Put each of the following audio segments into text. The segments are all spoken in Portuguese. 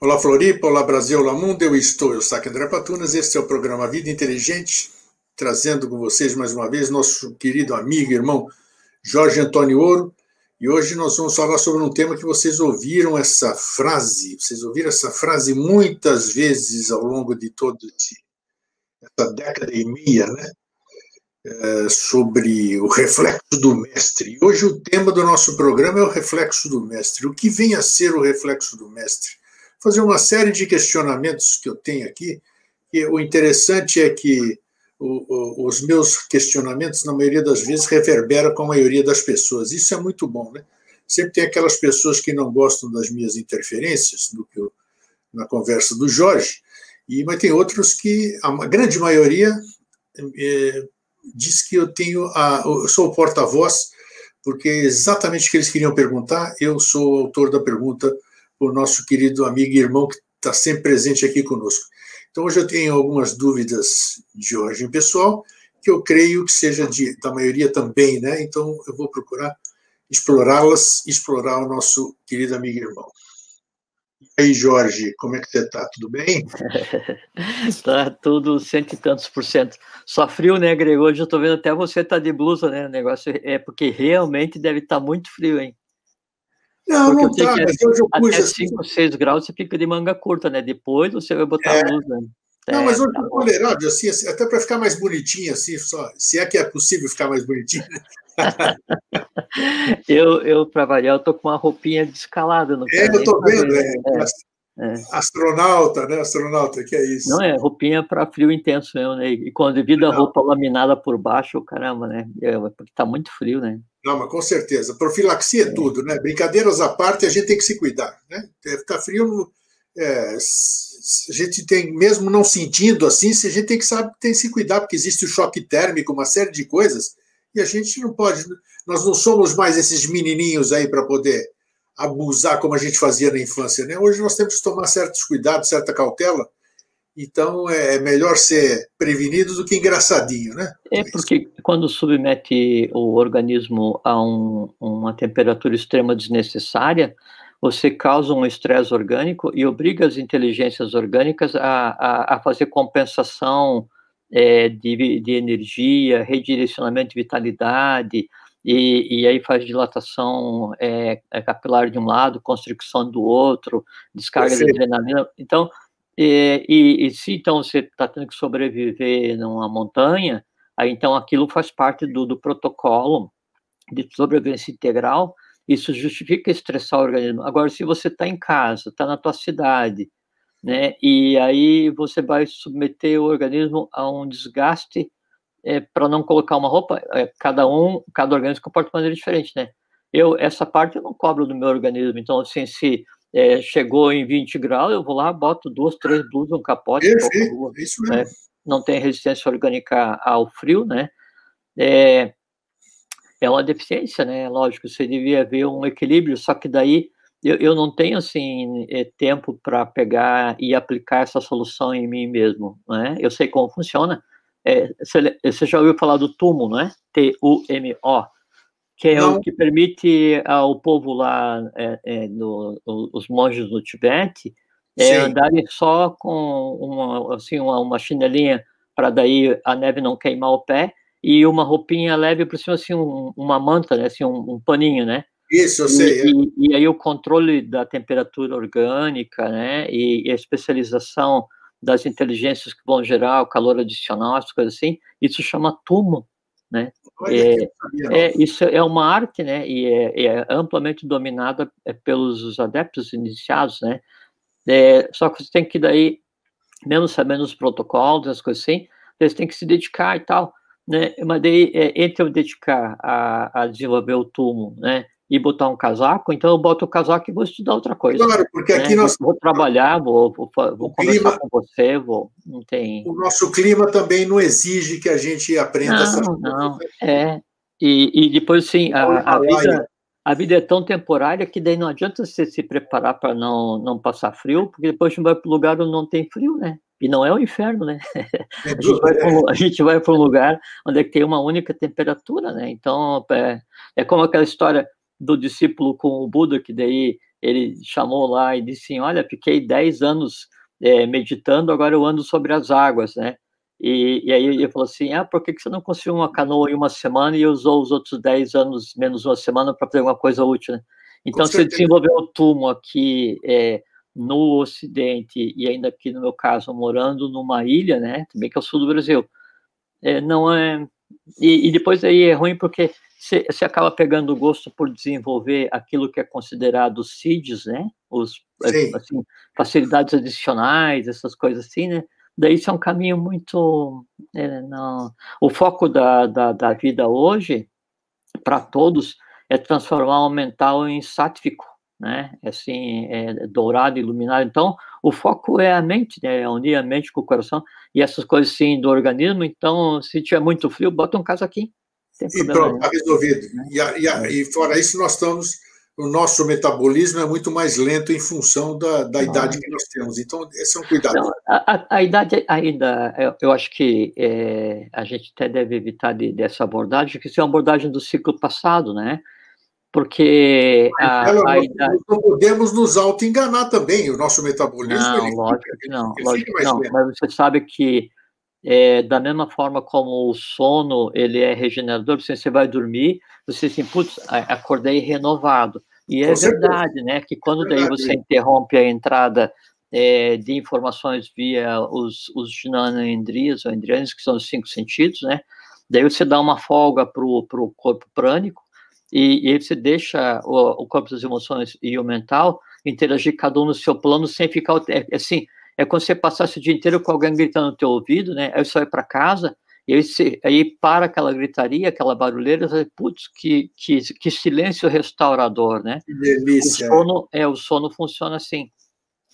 Olá Floripa, olá Brasil, olá mundo, eu estou, eu sou André Patunas, este é o programa Vida Inteligente, trazendo com vocês mais uma vez nosso querido amigo irmão Jorge Antônio Ouro, e hoje nós vamos falar sobre um tema que vocês ouviram essa frase, vocês ouviram essa frase muitas vezes ao longo de toda essa década e meia, né? É, sobre o reflexo do mestre. E hoje o tema do nosso programa é o reflexo do mestre. O que vem a ser o reflexo do mestre? Fazer uma série de questionamentos que eu tenho aqui. E o interessante é que o, o, os meus questionamentos, na maioria das vezes, reverberam com a maioria das pessoas. Isso é muito bom, né? Sempre tem aquelas pessoas que não gostam das minhas interferências, do que eu, na conversa do Jorge, e, mas tem outros que, a grande maioria, é, diz que eu tenho a, eu sou o porta-voz, porque é exatamente o que eles queriam perguntar, eu sou o autor da pergunta, o nosso querido amigo e irmão que está sempre presente aqui conosco. Então, hoje eu tenho algumas dúvidas de origem pessoal, que eu creio que seja de, da maioria também, né? Então, eu vou procurar explorá-las, explorar o nosso querido amigo e irmão. E aí, Jorge, como é que você está? Tudo bem? tá tudo cento e tantos por cento. Só frio, né, Grego? Hoje eu estou vendo até você tá de blusa, né? O negócio é porque realmente deve estar tá muito frio, hein? Não, Porque não tá, mas hoje eu pus até assim. 5, 6 graus você fica de manga curta, né? Depois você vai botar é. a blusa. Não, mas hoje tá é tolerável, assim, assim, até para ficar mais bonitinho, assim, só, se é que é possível ficar mais bonitinho. eu, eu para variar, eu tô com uma roupinha descalada no É, eu tô vendo, é, é, é, Astronauta, né? Astronauta, que é isso. Não, é roupinha para frio intenso mesmo, né? E quando devido a roupa laminada por baixo, caramba, né? É, porque tá muito frio, né? Não, mas com certeza. Profilaxia é tudo, né? Brincadeiras à parte, a gente tem que se cuidar, né? Ficar frio, é, a gente tem, mesmo não sentindo assim, a gente tem que saber, tem que se cuidar, porque existe o choque térmico, uma série de coisas, e a gente não pode, nós não somos mais esses menininhos aí para poder abusar como a gente fazia na infância, né? Hoje nós temos que tomar certos cuidados, certa cautela, então é, é melhor ser prevenido do que engraçadinho, né? É porque quando submete o organismo a um, uma temperatura extrema desnecessária, você causa um estresse orgânico e obriga as inteligências orgânicas a, a, a fazer compensação é, de, de energia, redirecionamento de vitalidade, e, e, aí faz dilatação é, é capilar de um lado, constricção do outro, descarga de adrenalina. Então, e, e, e se então você está tendo que sobreviver numa montanha, aí então aquilo faz parte do, do protocolo de sobrevivência integral, isso justifica estressar o organismo. Agora, se você está em casa, está na tua cidade, né, e aí você vai submeter o organismo a um desgaste é, para não colocar uma roupa, é, cada um, cada organismo comporta de maneira diferente, né? Eu, essa parte eu não cobro do meu organismo, então, assim, se é, chegou em 20 graus, eu vou lá, boto duas, três blusas, um capote. Perfeito, isso mesmo. Né? Não tem resistência orgânica ao frio, né? É, é uma deficiência, né? Lógico, você devia haver um equilíbrio, só que daí eu, eu não tenho, assim, é, tempo para pegar e aplicar essa solução em mim mesmo, né? Eu sei como funciona. É, você, você já ouviu falar do TUMO, não é? T-U-M-O que é Não. o que permite ao povo lá, é, é, no, os monges do Tibete, é, andarem só com uma, assim, uma, uma chinelinha para daí a neve não queimar o pé e uma roupinha leve por cima, assim, um, uma manta, né, assim, um, um, paninho, né? Isso, eu sei. E, é. e, e, aí o controle da temperatura orgânica, né, e, e a especialização das inteligências que vão gerar o calor adicional, as coisas assim, isso chama tumo, né? É, é, isso é uma arte, né? E é, é amplamente dominada é, pelos adeptos iniciados, né? É, só que você tem que daí, mesmo sabendo os protocolos, as coisas assim, eles têm que se dedicar e tal, né? Mas daí, é, entre eu dedicar a, a desenvolver o túmulo, né? E botar um casaco, então eu boto o casaco e vou estudar outra coisa. Claro, porque né? aqui nós. Vou trabalhar, vou, vou, vou conversar clima, com você, vou. Não tem. O nosso clima também não exige que a gente aprenda não, essas coisas. Não, é. E, e depois, sim, a, a, vida, a vida é tão temporária que daí não adianta você se preparar para não, não passar frio, porque depois você vai para o lugar onde não tem frio, né? E não é o inferno, né? É a, gente vai a gente vai para um lugar onde é tem uma única temperatura, né? Então, é, é como aquela história do discípulo com o Buda, que daí ele chamou lá e disse assim, olha, fiquei 10 anos é, meditando, agora eu ando sobre as águas, né? E, e aí ele falou assim, ah, por que, que você não construiu uma canoa em uma semana e usou os outros 10 anos menos uma semana para fazer alguma coisa útil, né? Então, você desenvolveu o túmulo aqui é, no Ocidente e ainda aqui, no meu caso, morando numa ilha, né? Também que é o sul do Brasil. É, não é... E, e, depois aí é ruim porque você, acaba pegando o gosto por desenvolver aquilo que é considerado CIDs, né? Os, assim, facilidades adicionais, essas coisas assim, né? Daí isso é um caminho muito... É, não... O foco da, da, da vida hoje, para todos, é transformar o mental em sátifico, né? É assim, é dourado, iluminado. Então, o foco é a mente, né? É unir a mente com o coração e essas coisas sim do organismo. Então, se tiver muito frio, bota um casaquinho. E pronto, está resolvido. Né? E, e, é. e, fora isso, nós estamos. O nosso metabolismo é muito mais lento em função da, da idade que nós temos. Então, esse é um cuidado. Não, a, a, a, idade ainda, eu, eu acho que é, a gente até deve evitar de, dessa abordagem, porque isso é uma abordagem do ciclo passado, né? Porque a, ela, a idade... não podemos nos auto-enganar também, o nosso metabolismo... Não, lógico que não, lógico que não, mas você sabe que é, da mesma forma como o sono ele é regenerador, você, você vai dormir, você assim, putz, acordei renovado. E é verdade, né, que quando daí você interrompe a entrada é, de informações via os, os ginanoendrias, ou endrianos, que são os cinco sentidos, né, daí você dá uma folga para o corpo prânico, e, e você deixa o, o, corpo das emoções e o mental interagir cada um no seu plano sem ficar é, assim é quando você passasse o dia inteiro com alguém gritando no teu ouvido, né? Aí você vai para casa e aí, você, aí para aquela gritaria, aquela barulheira, você, putz, que, que, que silêncio restaurador, né? Que delícia. O sono, é, o sono funciona assim.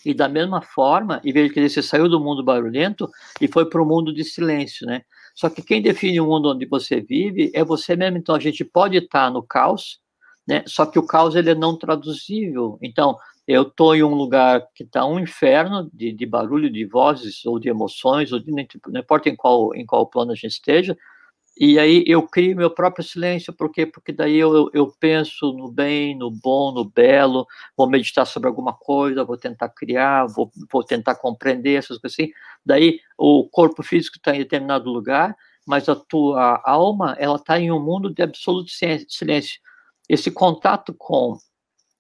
E da mesma forma, vez de que você saiu do mundo barulhento e foi para o mundo de silêncio, né? Só que quem define o mundo onde você vive é você mesmo. Então a gente pode estar no caos, né? Só que o caos ele é não traduzível. Então eu estou em um lugar que está um inferno de, de, barulho, de vozes ou de emoções, ou de, não importa em qual em qual plano a gente esteja. E aí eu crio meu próprio silêncio, por quê? Porque daí eu, eu penso no bem, no bom, no belo, vou meditar sobre alguma coisa, vou tentar criar, vou, vou tentar compreender essas coisas assim. Daí o corpo físico está em determinado lugar, mas a tua alma, ela está em um mundo de absoluto silêncio. Esse contato com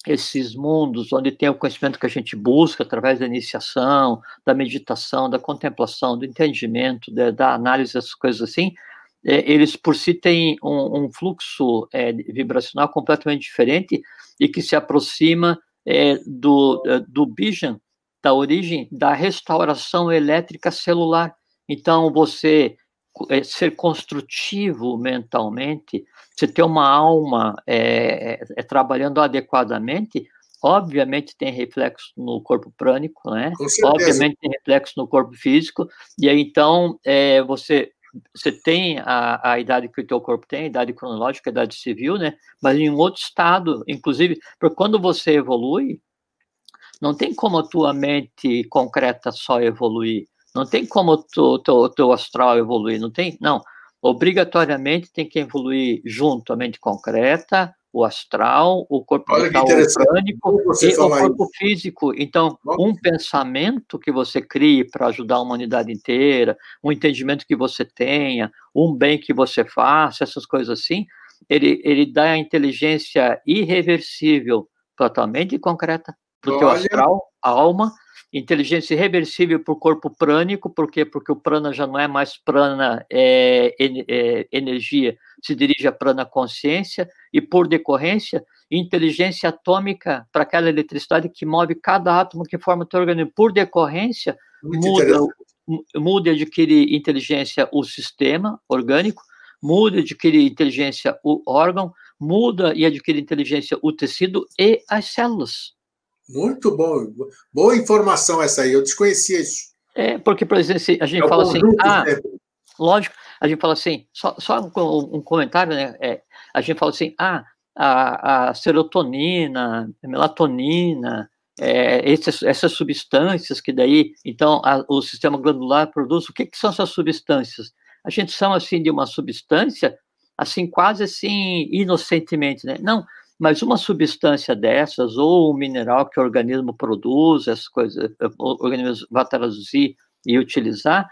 esses mundos onde tem o conhecimento que a gente busca através da iniciação, da meditação, da contemplação, do entendimento, da, da análise, essas coisas assim, é, eles por si têm um, um fluxo é, vibracional completamente diferente e que se aproxima é, do, é, do Bijan, da origem da restauração elétrica celular. Então, você é, ser construtivo mentalmente, você ter uma alma é, trabalhando adequadamente, obviamente tem reflexo no corpo prânico, né? Obviamente tem reflexo no corpo físico, e aí então é, você você tem a, a idade que o teu corpo tem, a idade cronológica, a idade civil, né? Mas em outro estado, inclusive, porque quando você evolui, não tem como a tua mente concreta só evoluir, não tem como o teu, teu astral evoluir, não tem, não. Obrigatoriamente tem que evoluir junto a mente concreta, o astral, o corpo mental orgânico e o corpo isso. físico. Então, um pensamento que você crie para ajudar a humanidade inteira, um entendimento que você tenha, um bem que você faça, essas coisas assim, ele, ele dá a inteligência irreversível para tua mente concreta, para o teu astral, a alma, inteligência irreversível para o corpo prânico, por quê? Porque o prana já não é mais prana é, é, energia, se dirige a prana consciência, e por decorrência, inteligência atômica para aquela eletricidade que move cada átomo que forma o teu organismo. Por decorrência, muda, muda e adquire inteligência o sistema orgânico, muda e adquire inteligência o órgão, muda e adquire inteligência o tecido e as células. Muito bom. Boa informação essa aí, eu desconhecia isso. É, porque, por exemplo, a gente é fala assim, ah, lógico, a gente fala assim, só, só um, um, comentário, né? É, a gente fala assim, ah, a, a serotonina, a melatonina, é, essas, essas, substâncias que daí, então, a, o sistema glandular produz, o que, que são essas substâncias? A gente chama, assim, de uma substância, assim, quase assim, inocentemente, né? Não, Mas uma substância dessas, ou um mineral que o organismo produz, essas coisas, o organismo vai traduzir e utilizar,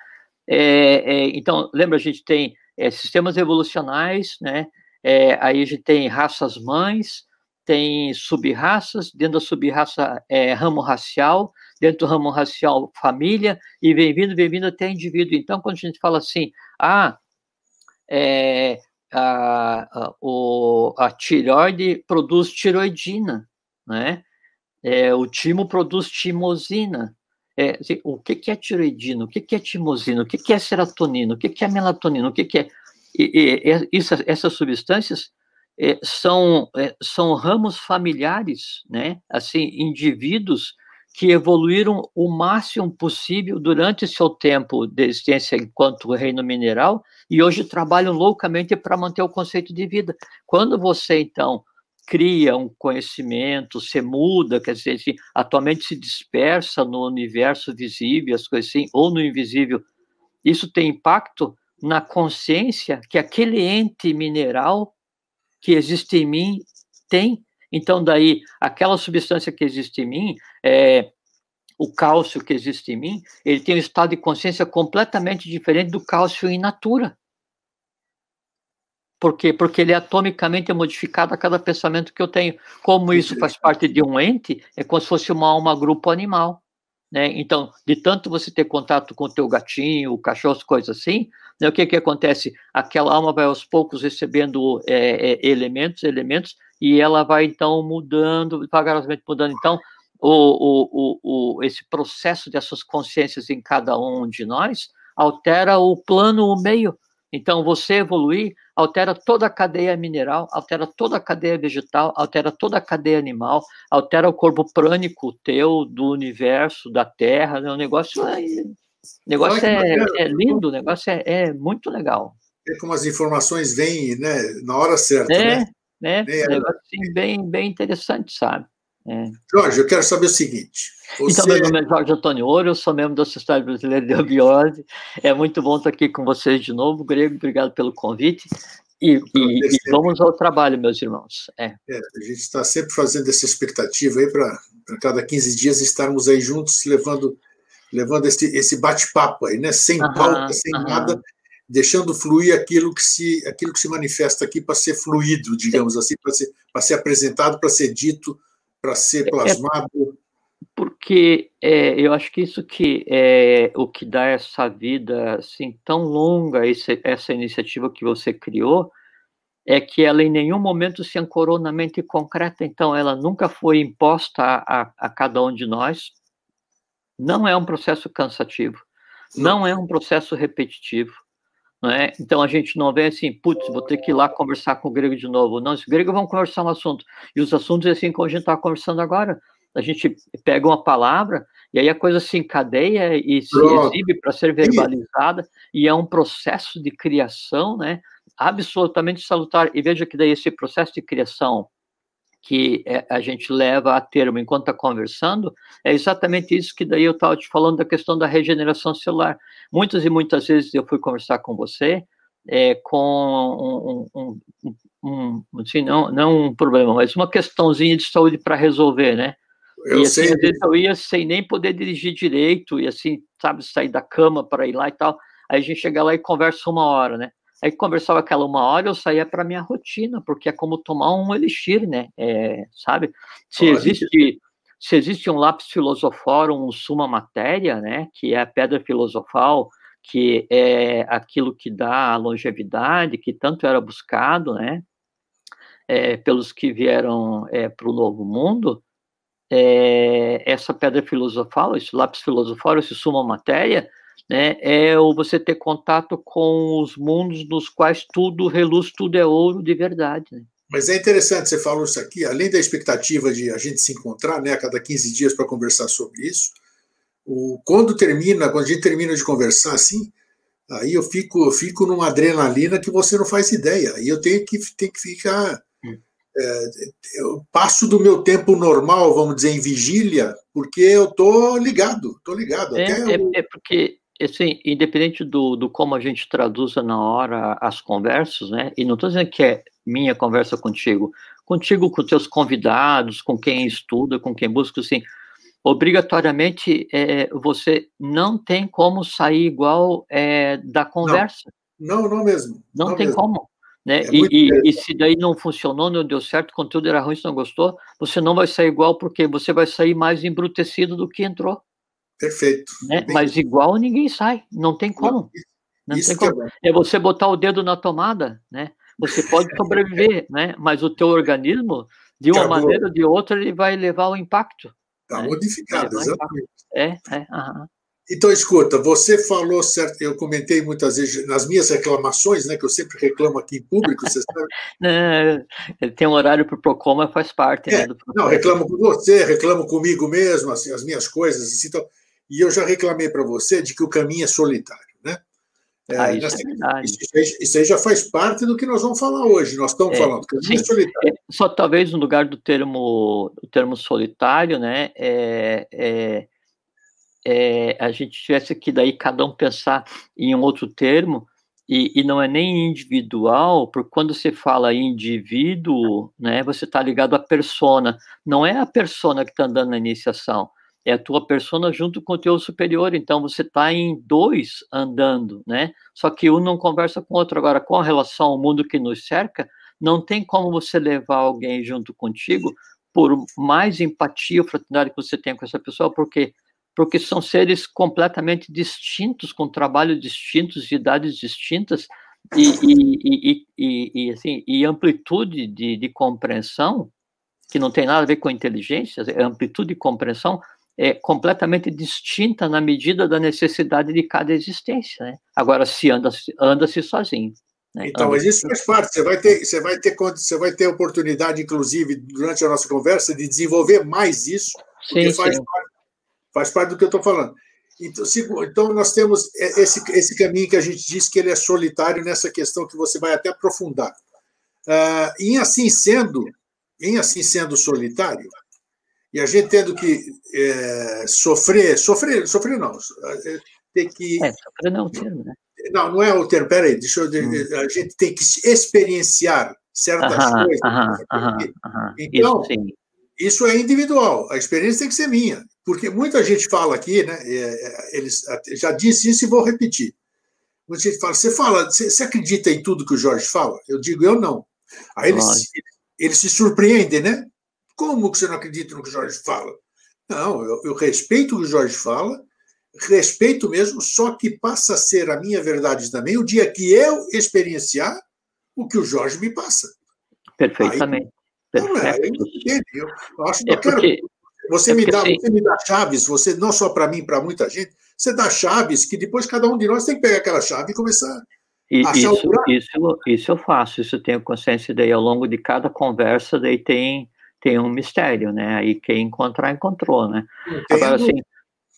é, é, então, lembra, a gente tem é, sistemas evolucionais, né? É, aí a gente tem raças mães, tem subraças, dentro da subraça é, ramo racial, dentro do ramo racial família, e vem vindo, vem vindo até indivíduo. Então, quando a gente fala assim, ah, é, a, a, o, a tireoide produz tiroidina, né? É, o timo produz timosina. É, assim, o que, que é tiroidina? O que, que é timosina? O que, que é serotonina? O que, que é melatonina? O que, que é... E, e, isso, essas substâncias é, são, é, são ramos familiares, né? Assim, indivíduos que evoluíram o máximo possível durante seu tempo de existência enquanto reino mineral e hoje trabalham loucamente para manter o conceito de vida. Quando você, então, cria um conhecimento, se muda, quer dizer, assim, atualmente se dispersa no universo visível, as coisas assim, ou no invisível, isso tem impacto na consciência que aquele ente mineral que existe em mim tem. Então, daí, aquela substância que existe em mim, é, o cálcio que existe em mim, ele tem um estado de consciência completamente diferente do cálcio in natura. Por quê? Porque ele é atomicamente modificado a cada pensamento que eu tenho. Como isso faz parte de um ente, é como se fosse uma alma grupo animal. Né? Então, de tanto você ter contato com o teu gatinho, o cachorro, coisas assim, né, o que que acontece? Aquela alma vai aos poucos recebendo é, é, elementos, elementos, e ela vai então mudando, devagarosamente mudando. Então, o, o, o, o, esse processo dessas consciências em cada um de nós altera o plano, o meio. Então, você evoluir altera toda a cadeia mineral, altera toda a cadeia vegetal, altera toda a cadeia animal, altera o corpo prânico teu, do universo, da Terra, né? o negócio é, negócio é, é, lindo, o negócio é, é, muito legal. É como as informações vêm né, na hora certa, é, né? Né? É, negócio assim, bem, bem interessante, sabe? É. Jorge, eu quero saber o seguinte. Você... Então, meu nome é Jorge Antônio Ouro, eu sou membro da Sociedade Brasileira de Abiose. É muito bom estar aqui com vocês de novo. Grego, obrigado pelo convite. E, e, e vamos ao trabalho, meus irmãos. É. é a gente está sempre fazendo essa expectativa aí para cada 15 dias estarmos aí juntos, levando, levando esse, esse bate-papo aí, né? Sem aham, pauta, sem aham. nada, deixando fluir aquilo que se, aquilo que se manifesta aqui para ser fluido, digamos assim, para ser, ser apresentado, para ser dito para ser é, é plasmado? É porque é, eu acho que isso que é o que dá essa vida assim tão longa, esse, essa iniciativa que você criou, é que ela em nenhum momento se ancorou na mente concreta, então ela nunca foi imposta a, a, a cada um de nós. Não é um processo cansativo, não, não é um processo repetitivo. É? Então a gente não vê assim, putz, vou ter que ir lá conversar com o grego de novo. Não, os gregos vão conversar um assunto. E os assuntos, assim, como a gente está conversando agora, a gente pega uma palavra e aí a coisa se encadeia e se Pronto. exibe para ser verbalizada, e é um processo de criação, né? Absolutamente salutar. E veja que daí esse processo de criação que é, a gente leva a termo enquanto está conversando, é exatamente isso que daí eu estava te falando da questão da regeneração celular. Muitas e muitas vezes eu fui conversar com você é, com um, um, um, um assim, não, não um problema, mas uma questãozinha de saúde para resolver, né? Eu e assim, sei. às vezes eu ia sem nem poder dirigir direito, e assim, sabe, sair da cama para ir lá e tal. Aí a gente chega lá e conversa uma hora, né? Aí conversava aquela uma hora, eu saía para minha rotina, porque é como tomar um elixir, né? É, sabe? Se existe, se existe um lápis filosofórum, um suma matéria, né? Que é a pedra filosofal, que é aquilo que dá a longevidade, que tanto era buscado, né? É, pelos que vieram é, para o novo mundo, é, essa pedra filosofal, esse lápis filosofal, esse suma matéria, né, é o você ter contato com os mundos nos quais tudo reluz, tudo é ouro de verdade. Né? Mas é interessante, você falou isso aqui, além da expectativa de a gente se encontrar né, a cada 15 dias para conversar sobre isso, o, quando termina, quando a gente termina de conversar assim, aí eu fico, eu fico numa adrenalina que você não faz ideia. E eu tenho que, tenho que ficar. Hum. É, eu passo do meu tempo normal, vamos dizer, em vigília, porque eu tô ligado, tô ligado. É, é, é porque assim, independente do, do como a gente traduza na hora as conversas, né? E não estou dizendo que é minha conversa contigo. contigo, com teus convidados, com quem estuda, com quem busca, assim, obrigatoriamente é, você não tem como sair igual é, da conversa. Não, não, não mesmo. Não, não tem mesmo. como. Né? É e, e, e, se daí não funcionou, não deu certo, o conteúdo era ruim, se não gostou, você não vai sair igual, porque você vai sair mais embrutecido do que entrou. Perfeito. Né? Mas igual ninguém sai, não tem como. Não, isso tem como. É, é, você botar o dedo na tomada, né? Você pode sobreviver, né? Mas o teu organismo, de uma Acabou. maneira ou de outra, ele vai levar o impacto. Está né? modificado, exatamente. É, é. Aham. Então, escuta, você falou certo, eu comentei muitas vezes nas minhas reclamações, né, que eu sempre reclamo aqui em público, você sabe. não, tem um horário para o Procon, mas faz parte. É, né, não, reclamo com você, reclamo comigo mesmo, assim, as minhas coisas, assim, então, e eu já reclamei para você de que o caminho é solitário, né? É, ah, isso, é isso, isso, aí já faz parte do que nós vamos falar hoje. Nós estamos é, falando caminho é solitário. É, só talvez no lugar do termo, do termo solitário, né? É, é a gente tivesse que daí cada um pensar em um outro termo, e, e não é nem individual, porque quando você fala indivíduo, né, você está ligado à persona, não é a persona que está andando na iniciação, é a tua persona junto com o teu superior, então você está em dois andando, né, só que um não conversa com o outro, agora com relação ao mundo que nos cerca, não tem como você levar alguém junto contigo, por mais empatia ou fraternidade que você tenha com essa pessoa, porque porque são seres completamente distintos, com trabalhos distintos, de idades distintas, e, e, e, e assim, e amplitude de, de, compreensão, que não tem nada a ver com inteligência, é amplitude de compreensão é completamente distinta na medida da necessidade de cada existência. Né? Agora, se anda-se anda -se sozinho. Né? Então, mas isso faz parte. Você vai ter, você vai ter, você vai ter oportunidade, inclusive, durante a nossa conversa, de desenvolver mais isso, porque sim, faz sim. parte Faz parte do que eu estou falando. Então, então, nós temos esse, esse caminho que a gente diz que ele é solitário nessa questão que você vai até aprofundar. Uh, em assim sendo, em assim sendo solitário, e a gente tendo que é, sofrer, sofrer, sofrer não, é, ter que. É, sofrer não é o termo, né? Não, não é o termo, peraí, deixa eu. Hum. A gente tem que experienciar certas aham, coisas. Aham, aham, então, isso, isso é individual, a experiência tem que ser minha. Porque muita gente fala aqui, né? É, é, eles já disse isso e vou repetir. Muita gente fala, você fala, você, você acredita em tudo que o Jorge fala? Eu digo, eu não. Aí eles, eles se surpreendem, né? Como que você não acredita no que o Jorge fala? Não, eu, eu respeito o que o Jorge fala, respeito mesmo, só que passa a ser a minha verdade também o dia que eu experienciar o que o Jorge me passa. Perfeitamente. Aí, não é, eu, eu acho é porque, você, é me dá, você me dá chaves, você não só para mim, para muita gente, você dá chaves que depois cada um de nós tem que pegar aquela chave e começar isso, isso, isso eu faço, isso eu tenho consciência daí ao longo de cada conversa, daí tem, tem um mistério, né? Aí quem encontrar, encontrou, né? Entendo. Agora, assim,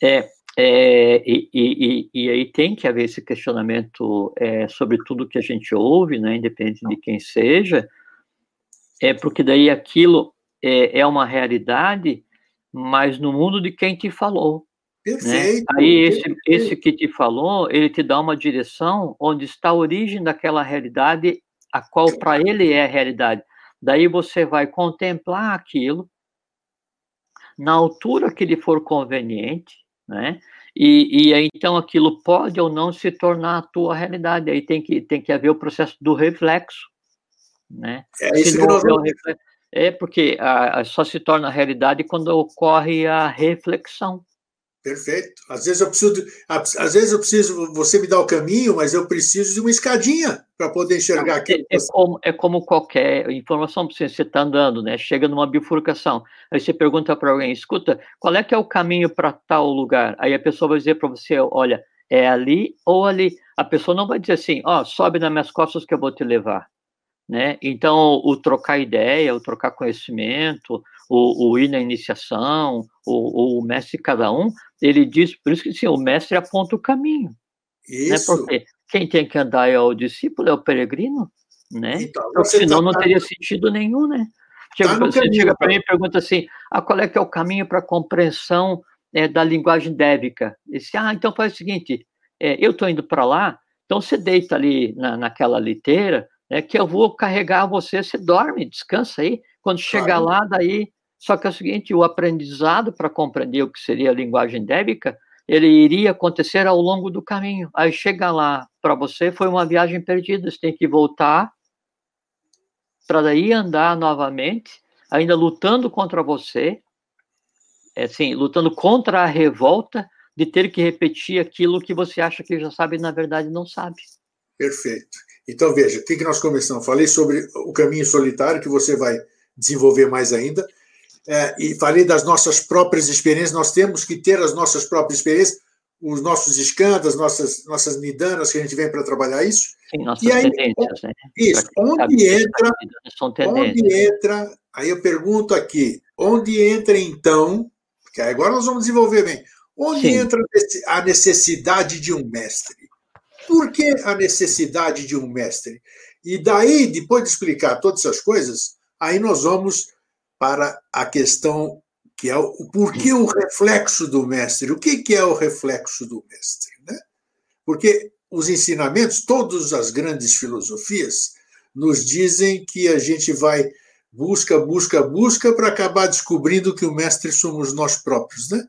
é, é, e, e, e, aí tem que haver esse questionamento é, sobre tudo que a gente ouve, né, independente de quem seja, é porque daí aquilo é, é uma realidade mas no mundo de quem te falou. Né? Perfeito. Né? Aí esse, perfeito. esse que te falou, ele te dá uma direção onde está a origem daquela realidade, a qual para ele é a realidade. Daí você vai contemplar aquilo na altura que lhe for conveniente, né? E, e então aquilo pode ou não se tornar a tua realidade. Aí tem que, tem que haver o processo do reflexo, né? É isso que nós vamos... reflexo, é porque a, a, só se torna realidade quando ocorre a reflexão. Perfeito. Às vezes eu preciso, de, às vezes eu preciso, você me dá o caminho, mas eu preciso de uma escadinha para poder enxergar aquilo. É, é, como, é como qualquer informação, você está andando, né? Chega numa bifurcação, aí você pergunta para alguém, escuta, qual é que é o caminho para tal lugar? Aí a pessoa vai dizer para você, olha, é ali ou ali. A pessoa não vai dizer assim, ó, oh, sobe nas minhas costas que eu vou te levar né? Então, o trocar ideia, o trocar conhecimento, o, o ir na iniciação, o, o, mestre cada um, ele diz, por isso que sim, o mestre aponta o caminho. Né? Isso. Né? Porque quem tem que andar é o discípulo, é o peregrino, né? Então, Porque senão tá, não teria sentido nenhum, né? Chega, tá você caminho, chega para mim e pergunta assim, ah, qual é que é o caminho para a compreensão é, da linguagem débica? E disse, ah, então faz o seguinte, é, eu estou indo para lá, então você deita ali na, naquela liteira, é que eu vou carregar você, você dorme, descansa aí. Quando chegar claro. lá, daí. Só que é o seguinte: o aprendizado para compreender o que seria a linguagem débica, ele iria acontecer ao longo do caminho. Aí chega lá, para você foi uma viagem perdida, você tem que voltar para daí andar novamente, ainda lutando contra você, é assim, lutando contra a revolta de ter que repetir aquilo que você acha que já sabe e na verdade não sabe. Perfeito. Então veja, o que, nós começamos? Falei sobre o caminho solitário que você vai desenvolver mais ainda, é, e falei das nossas próprias experiências. Nós temos que ter as nossas próprias experiências, os nossos escândalos, nossas nossas nidanas que a gente vem para trabalhar isso. Sim, nossas e aí, tendências, né? Isso. Onde entra? Onde entra? Aí eu pergunto aqui, onde entra então? Porque agora nós vamos desenvolver bem. Onde Sim. entra a necessidade de um mestre? Por que a necessidade de um mestre? E daí, depois de explicar todas essas coisas, aí nós vamos para a questão que é o porquê o reflexo do mestre. O que, que é o reflexo do mestre? Né? Porque os ensinamentos, todas as grandes filosofias, nos dizem que a gente vai busca, busca, busca para acabar descobrindo que o mestre somos nós próprios, né?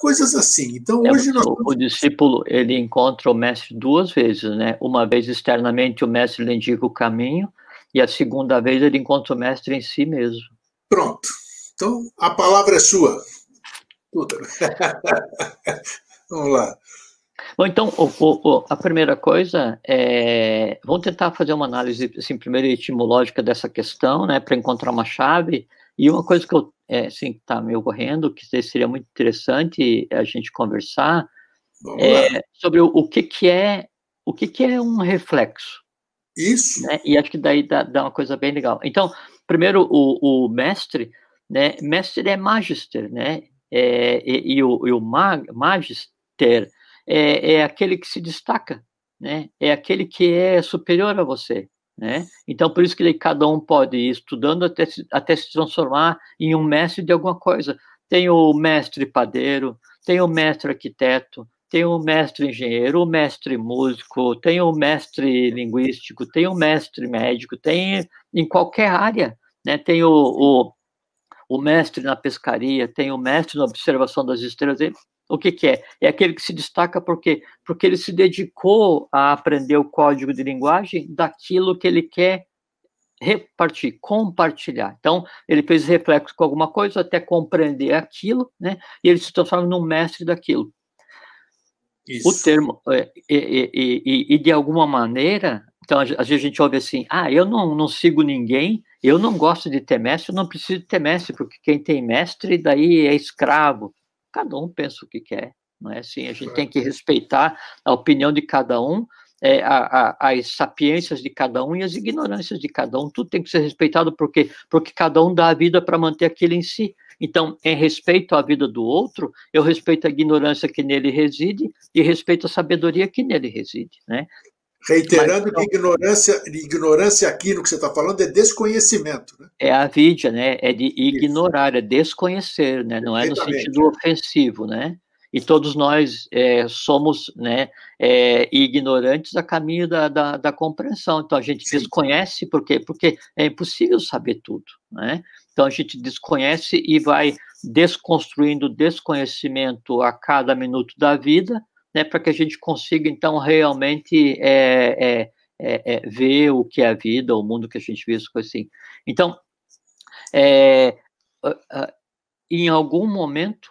coisas assim. Então é, hoje nós... o, o, discípulo ele encontra o mestre duas vezes, né? Uma vez externamente o mestre lhe indica o caminho e a segunda vez ele encontra o mestre em si mesmo. Pronto. Então a palavra é sua. Tudo. Vamos lá. Bom, então, o, o, a primeira coisa é. Vamos tentar fazer uma análise, assim, primeiro etimológica dessa questão, né, para encontrar uma chave. E uma coisa que eu é, assim, está me ocorrendo, que seria muito interessante a gente conversar, é, sobre o, o, que, que é o que, que é um reflexo. Isso. Né? E acho que daí dá, dá, uma coisa bem legal. Então, primeiro, o, o mestre, né? Mestre é magister, né? É, e, e, o, e o mag, magister é, é aquele que se destaca, né? É aquele que é superior a você, né? Então, por isso que cada um pode ir estudando até, até se transformar em um mestre de alguma coisa. Tem o mestre padeiro, tem o mestre arquiteto, tem o mestre engenheiro, o mestre músico, tem o mestre linguístico, tem o mestre médico, tem em qualquer área, né? Tem o, o, o mestre na pescaria, tem o mestre na observação das estrelas, o que, que, é? É aquele que se destaca porque porque ele se dedicou a aprender o código de linguagem daquilo que ele quer repartir, compartilhar. Então, ele fez reflexo com alguma coisa até compreender aquilo, né? E ele se transforma num mestre daquilo. Isso. O termo, é, e, e, e, e, de alguma maneira, então, às vezes a gente ouve assim, ah, eu não, não sigo ninguém, eu não gosto de ter mestre, eu não preciso ter mestre, porque quem tem mestre, daí é escravo cada um pensa o que quer, não é assim? A gente tem que respeitar a opinião de cada um, é, a, a, as sapiências de cada um e as ignorâncias de cada um. Tudo tem que ser respeitado porque porque cada um dá a vida para manter aquilo em si. Então, em respeito à vida do outro, eu respeito a ignorância que nele reside e respeito a sabedoria que nele reside, né? Reiterando Mas, que ignorância, ignorância aqui no que você está falando é desconhecimento. Né? É a vidya, né? É de ignorar, é desconhecer, né? Não é no sentido ofensivo, né? E todos nós é, somos né, é, ignorantes a caminho da, da, da, compreensão. Então a gente Sim. desconhece, por quê? Porque é impossível saber tudo, né? Então a gente desconhece e vai desconstruindo desconhecimento a cada minuto da vida, né, para que a gente consiga, então, realmente é, é, é, é, ver o que é a vida, o mundo que a gente vive, coisas assim. Então, é, em algum momento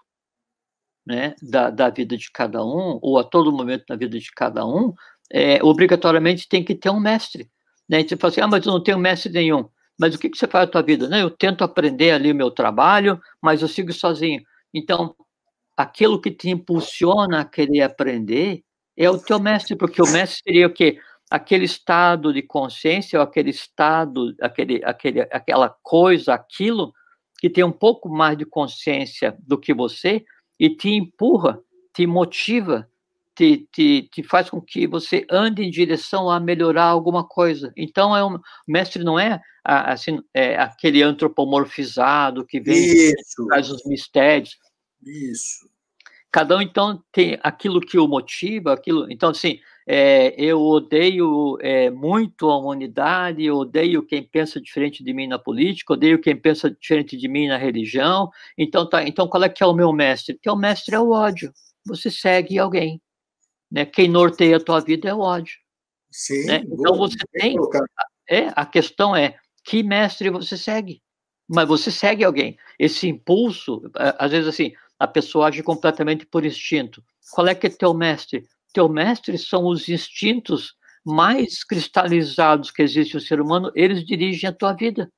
né, da, da vida de cada um, ou a todo momento da vida de cada um, é, obrigatoriamente tem que ter um mestre. Né? Você fala assim, ah, mas eu não tenho mestre nenhum. Mas o que, que você faz na tua vida? Eu tento aprender ali o meu trabalho, mas eu sigo sozinho. Então, aquilo que te impulsiona a querer aprender é o teu mestre, porque o mestre seria o quê? Aquele estado de consciência, ou aquele estado, aquele, aquele, aquela coisa, aquilo que tem um pouco mais de consciência do que você e te empurra, te motiva, te, te, te faz com que você ande em direção a melhorar alguma coisa. Então, é um, o mestre não é, assim, é aquele antropomorfizado que vem Isso. traz os mistérios. Isso. Cada um, então, tem aquilo que o motiva, aquilo. Então, assim, é, eu odeio é, muito a humanidade, eu odeio quem pensa diferente de mim na política, odeio quem pensa diferente de mim na religião. Então, tá, então qual é que é o meu mestre? Teu mestre é o ódio. Você segue alguém. Né? Quem norteia a tua vida é o ódio. Sim, né? Então você tem. É, a questão é que mestre você segue. Mas você segue alguém. Esse impulso, às vezes assim, a pessoa age completamente por instinto. Qual é que é teu mestre? Teu mestre são os instintos mais cristalizados que existe no ser humano, eles dirigem a tua vida.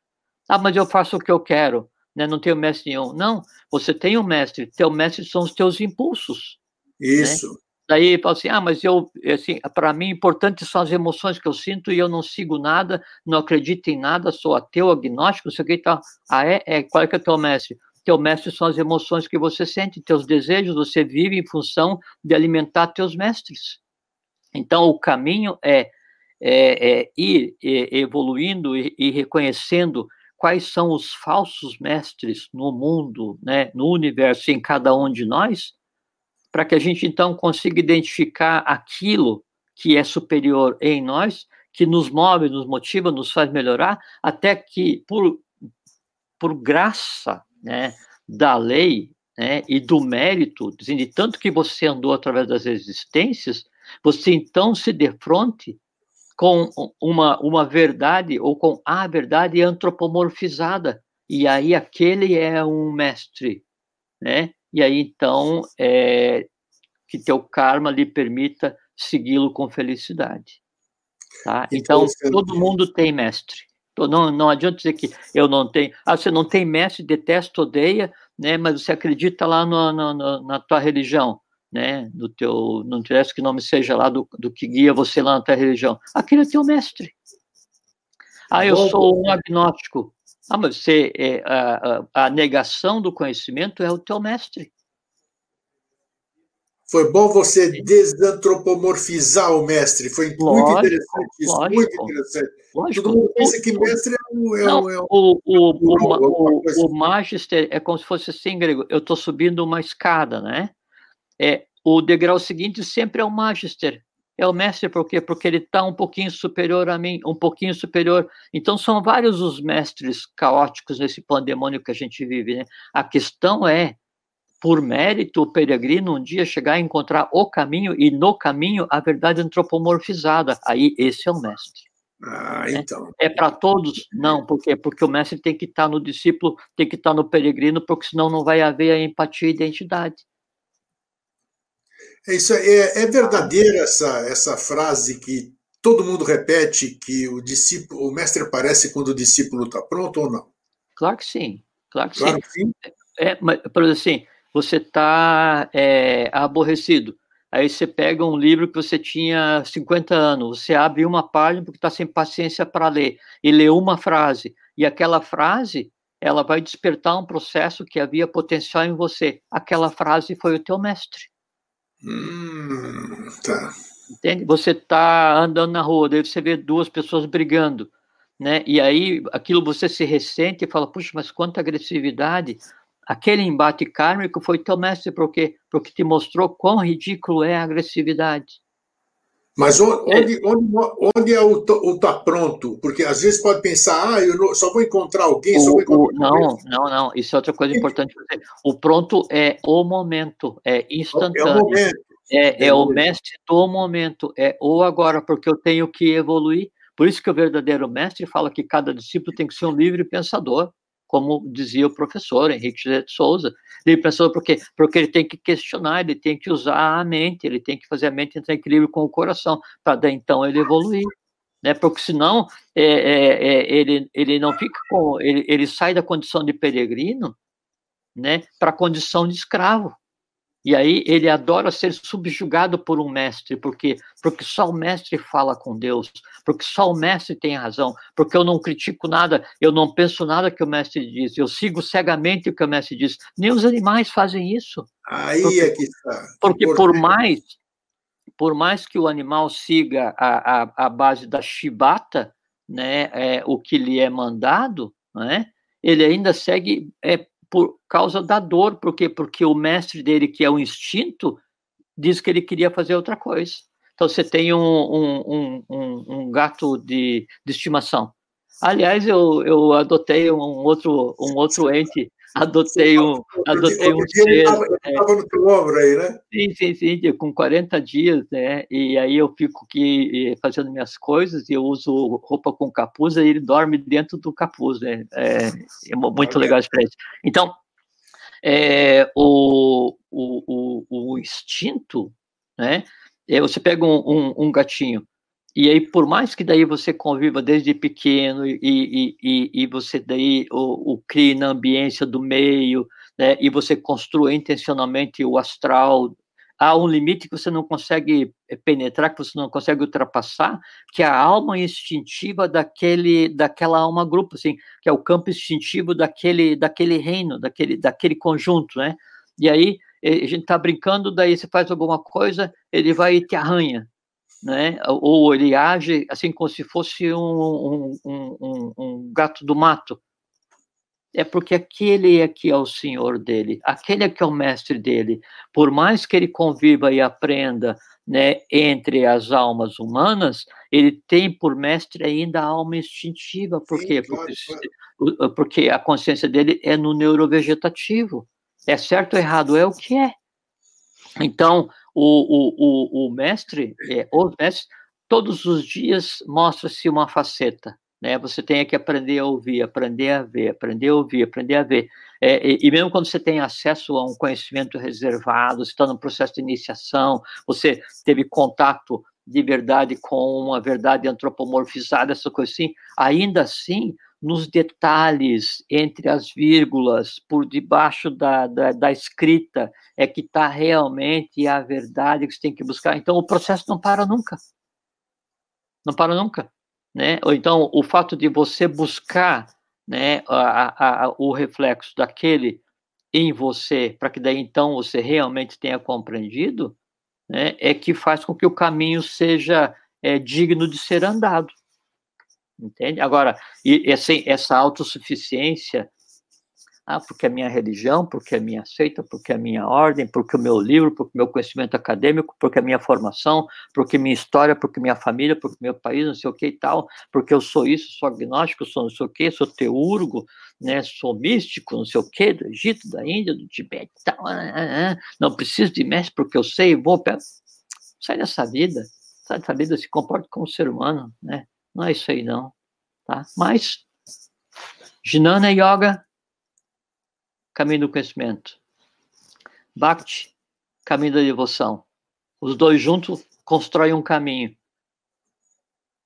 Ah, mas eu faço o que eu quero, né? não tenho mestre nenhum. Não, você tem um mestre, teu mestre são os teus impulsos. Né? Isso. Né? Daí fala assim, ah, mas eu, assim, para mim, importante são as emoções que eu sinto e eu não sigo nada, não acredito em nada, sou ateu, agnóstico, não sei o que tal. Ah, é? é? Qual é que é o teu mestre? Teu mestre são as emoções que você sente, teus desejos, você vive em função de alimentar teus mestres. Então, o caminho é, é, é ir evoluindo e, e reconhecendo quais são os falsos mestres no mundo, né, no universo, em cada um de nós, para que a gente então consiga identificar aquilo que é superior em nós, que nos move, nos motiva, nos faz melhorar, até que, por, por graça né, da lei né, e do mérito, de tanto que você andou através das existências, você então se defronte com uma, uma verdade ou com a verdade antropomorfizada. E aí aquele é um mestre, né? E aí então é, que teu karma lhe permita segui-lo com felicidade. Tá? Então, todo mundo tem mestre. Não, não adianta dizer que eu não tenho. Ah, você não tem mestre, detesta, odeia, né? mas você acredita lá no, no, no, na tua religião, né? no teu, não interessa que nome seja lá do, do que guia você lá na tua religião. Aquele é teu mestre. Ah, eu sou um agnóstico. Ah, mas você, é, a, a, negação do conhecimento é o teu mestre. Foi bom você desantropomorfizar o mestre. Foi lógico, muito interessante isso, lógico, muito interessante. Lógico. Todo mundo pensa que mestre é o. É não, é o, o, o, o, o, o magister é como se fosse assim, grego. Eu estou subindo uma escada, né? É, o degrau seguinte sempre é o magister é o mestre por quê? Porque ele está um pouquinho superior a mim, um pouquinho superior. Então são vários os mestres caóticos nesse pandemônio que a gente vive. Né? A questão é, por mérito, o peregrino um dia chegar a encontrar o caminho e no caminho a verdade antropomorfizada. Aí esse é o mestre. Ah, né? então. É, é para todos? Não, por quê? Porque o mestre tem que estar tá no discípulo, tem que estar tá no peregrino, porque senão não vai haver a empatia e identidade. É isso é, é verdadeira essa, essa frase que todo mundo repete que o discípulo, o mestre aparece quando o discípulo está pronto ou não? Claro que sim, claro que claro sim. Que sim. É, mas, por exemplo, assim, você está é, aborrecido, aí você pega um livro que você tinha 50 anos, você abre uma página porque está sem paciência para ler, e lê uma frase, e aquela frase, ela vai despertar um processo que havia potencial em você. Aquela frase foi o teu mestre. Hum, tá. Entende? Você está andando na rua, daí você vê duas pessoas brigando, né? E aí aquilo você se ressente e fala, puxa, mas quanta agressividade. Aquele embate kármico foi teu mestre porque porque te mostrou quão ridículo é a agressividade. Mas onde, é. onde, onde é o, o tá pronto? Porque às vezes pode pensar, ah, eu não, só vou encontrar alguém, o, só vou encontrar o, Não, não, não. Isso é outra coisa importante. O pronto é o momento, é instantâneo. É o momento. É, é, é o mestre do momento, é o agora, porque eu tenho que evoluir. Por isso que o verdadeiro mestre fala que cada discípulo tem que ser um livre pensador como dizia o professor Henrique José de Souza. Ele pensou por quê? Porque ele tem que questionar, ele tem que usar a mente, ele tem que fazer a mente entrar em equilíbrio com o coração, para então ele evoluir. Né? Porque senão é, é, é, ele, ele não fica com. Ele, ele sai da condição de peregrino né, para a condição de escravo. E aí ele adora ser subjugado por um mestre, porque porque só o mestre fala com Deus, porque só o mestre tem razão, porque eu não critico nada, eu não penso nada que o mestre diz, eu sigo cegamente o que o mestre diz. Nem os animais fazem isso. Aí porque, é que está. Porque por mais por mais que o animal siga a, a, a base da chibata, né, é, o que lhe é mandado, né, ele ainda segue é, por causa da dor, porque porque o mestre dele, que é o instinto, diz que ele queria fazer outra coisa. Então você tem um, um, um, um gato de, de estimação. Aliás, eu, eu adotei um outro, um outro ente adotei um, adotei um. Ele estava no teu ombro aí, né? Sim, sim, sim, com 40 dias, né? E aí eu fico aqui fazendo minhas coisas e eu uso roupa com capuz e ele dorme dentro do capuz, né? É, é muito legal a experiência. Então, é, o, o, o, o instinto, né? É, você pega um, um, um gatinho, e aí, por mais que daí você conviva desde pequeno e, e, e, e você daí o, o crie na ambiência do meio, né, e você construa intencionalmente o astral, há um limite que você não consegue eh, penetrar, que você não consegue ultrapassar, que é a alma instintiva daquele, daquela alma grupo, assim, que é o campo instintivo daquele, daquele reino, daquele, daquele conjunto, né? E aí eh, a gente está brincando, daí você faz alguma coisa, ele vai e te arranha, né? ou ele age assim como se fosse um, um, um, um gato do mato. É porque aquele é que é o senhor dele, aquele é que é o mestre dele. Por mais que ele conviva e aprenda né, entre as almas humanas, ele tem por mestre ainda a alma instintiva. Por quê? Porque, porque a consciência dele é no neurovegetativo. É certo ou errado? É o que é. Então, o, o, o, o mestre, é, todos os dias mostra-se uma faceta, né? Você tem que aprender a ouvir, aprender a ver, aprender a ouvir, aprender a ver. É, e, e, mesmo quando você tem acesso a um conhecimento reservado, você está no processo de iniciação, você teve contato de verdade com uma verdade antropomorfizada, essa coisa assim, ainda assim nos detalhes, entre as vírgulas, por debaixo da, da, da escrita, é que está realmente a verdade que você tem que buscar. Então, o processo não para nunca. Não para nunca. Né? Ou então, o fato de você buscar né, a, a, o reflexo daquele em você, para que daí então você realmente tenha compreendido, né, é que faz com que o caminho seja é, digno de ser andado entende? Agora, essa, essa autossuficiência, ah, porque é minha religião, porque é minha seita, porque é minha ordem, porque o meu livro, porque o meu conhecimento acadêmico, porque a minha formação, porque minha história, porque minha família, porque meu país, não sei o que e tal, porque eu sou isso, sou agnóstico, sou não sei o que, sou teúrgo, né, sou místico, não sei o que, do Egito, da Índia, do Tibete e tal, ah, ah, ah, não preciso de mestre porque eu sei, vou, sai dessa vida, sai dessa vida, se comporta como ser humano, né, não é isso aí, não. Tá? Mas, Jnana Yoga, caminho do conhecimento. Bhakti, caminho da devoção. Os dois juntos constroem um caminho.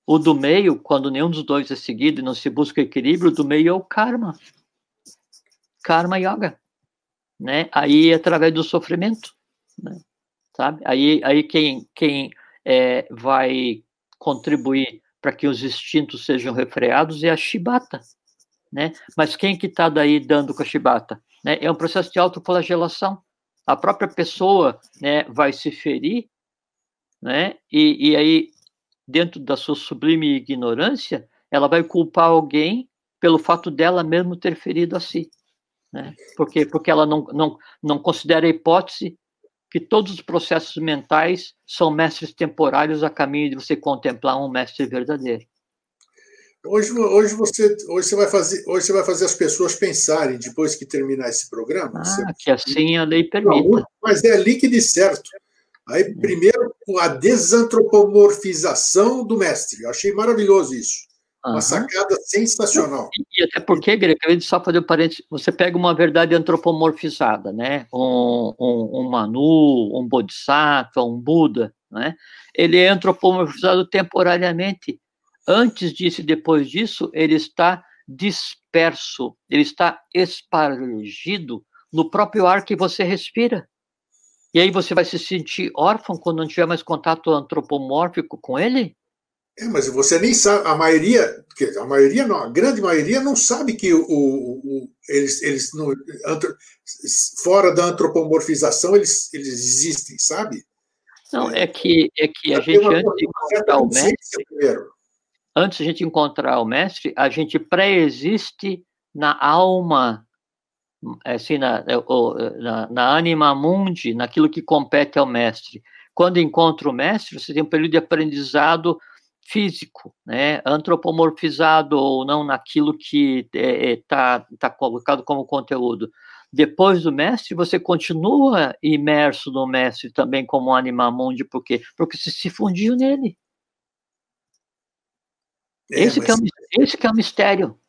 O do meio, quando nenhum dos dois é seguido e não se busca equilíbrio, o do meio é o karma. Karma Yoga. Né? Aí, através do sofrimento. Né? Sabe? Aí, aí quem, quem é, vai contribuir para que os instintos sejam refreados é a chibata, né? Mas quem que está daí dando com a chibata? Né? É um processo de autoflagelação. A própria pessoa né, vai se ferir, né? E, e aí, dentro da sua sublime ignorância, ela vai culpar alguém pelo fato dela mesmo ter ferido a si. Né? Por quê? Porque ela não, não, não considera a hipótese que todos os processos mentais são mestres temporários a caminho de você contemplar um mestre verdadeiro. Hoje, hoje, você, hoje, você vai fazer, hoje você vai fazer as pessoas pensarem, depois que terminar esse programa. Ah, você... que assim a lei permite. Mas é ali que de certo. Aí, primeiro, a desantropomorfização do mestre. Eu achei maravilhoso isso. Uma sacada sensacional. E, até porque, Greg, eu só fazer um parênteses, você pega uma verdade antropomorfizada, né? Um, um, um Manu, um Bodhisattva, um Buda, né? Ele é antropomorfizado temporariamente. Antes disso e depois disso, ele está disperso, ele está espargido no próprio ar que você respira. E aí você vai se sentir órfão quando não tiver mais contato antropomórfico com ele? É, mas você nem sabe, a maioria, a maioria não, a grande maioria não sabe que o, o, o eles, eles não, fora da antropomorfização eles, eles existem, sabe? Não, é que, é que a gente, antes de encontrar o mestre, primeiro. antes de a gente encontrar o mestre, a gente pré-existe na alma, assim, na, na, na anima mundi, naquilo que compete ao mestre. quando encontra o mestre, você tem um período de aprendizado físico, né, antropomorfizado ou não naquilo que está é, é tá, tá colocado como conteúdo. Depois do mestre, você continua imerso no mestre também como um animamundi, por quê? Porque você se fundiu nele. É, esse, mas... que é o, esse que é o mistério.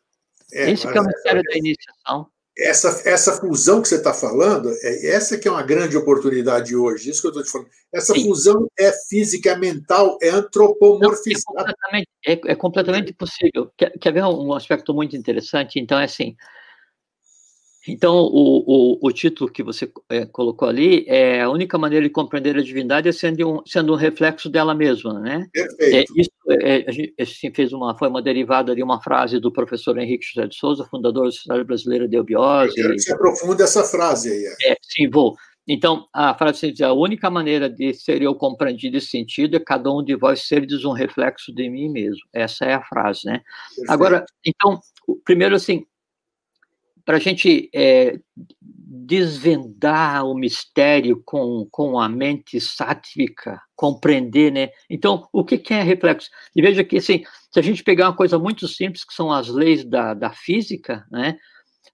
É, esse que é o mistério da iniciação essa, essa fusão que você está falando, é, essa que é uma grande oportunidade hoje, isso que eu estou te falando. Essa Sim. fusão é física, é mental, é antropomorfizada. É, é, é completamente possível. Quer, quer ver um aspecto muito interessante? Então, é assim, então, o, o, o, título que você é, colocou ali é a única maneira de compreender a divindade é sendo um, sendo um reflexo dela mesma, né? Perfeito. É, isso, é, a gente assim, fez uma, foi uma derivada de uma frase do professor Henrique José de Souza, fundador da Sociedade Brasileira de Eubiose. Eu quero que você aprofunde essa frase aí. É. é, sim, vou. Então, a frase diz, a única maneira de ser eu compreendido esse sentido é cada um de vós seres um reflexo de mim mesmo. Essa é a frase, né? Perfeito. Agora, então, primeiro assim, para a gente é, desvendar o mistério com, com a mente sátrica, compreender, né? Então, o que, que é reflexo? E veja que, assim, se a gente pegar uma coisa muito simples, que são as leis da, da física, né?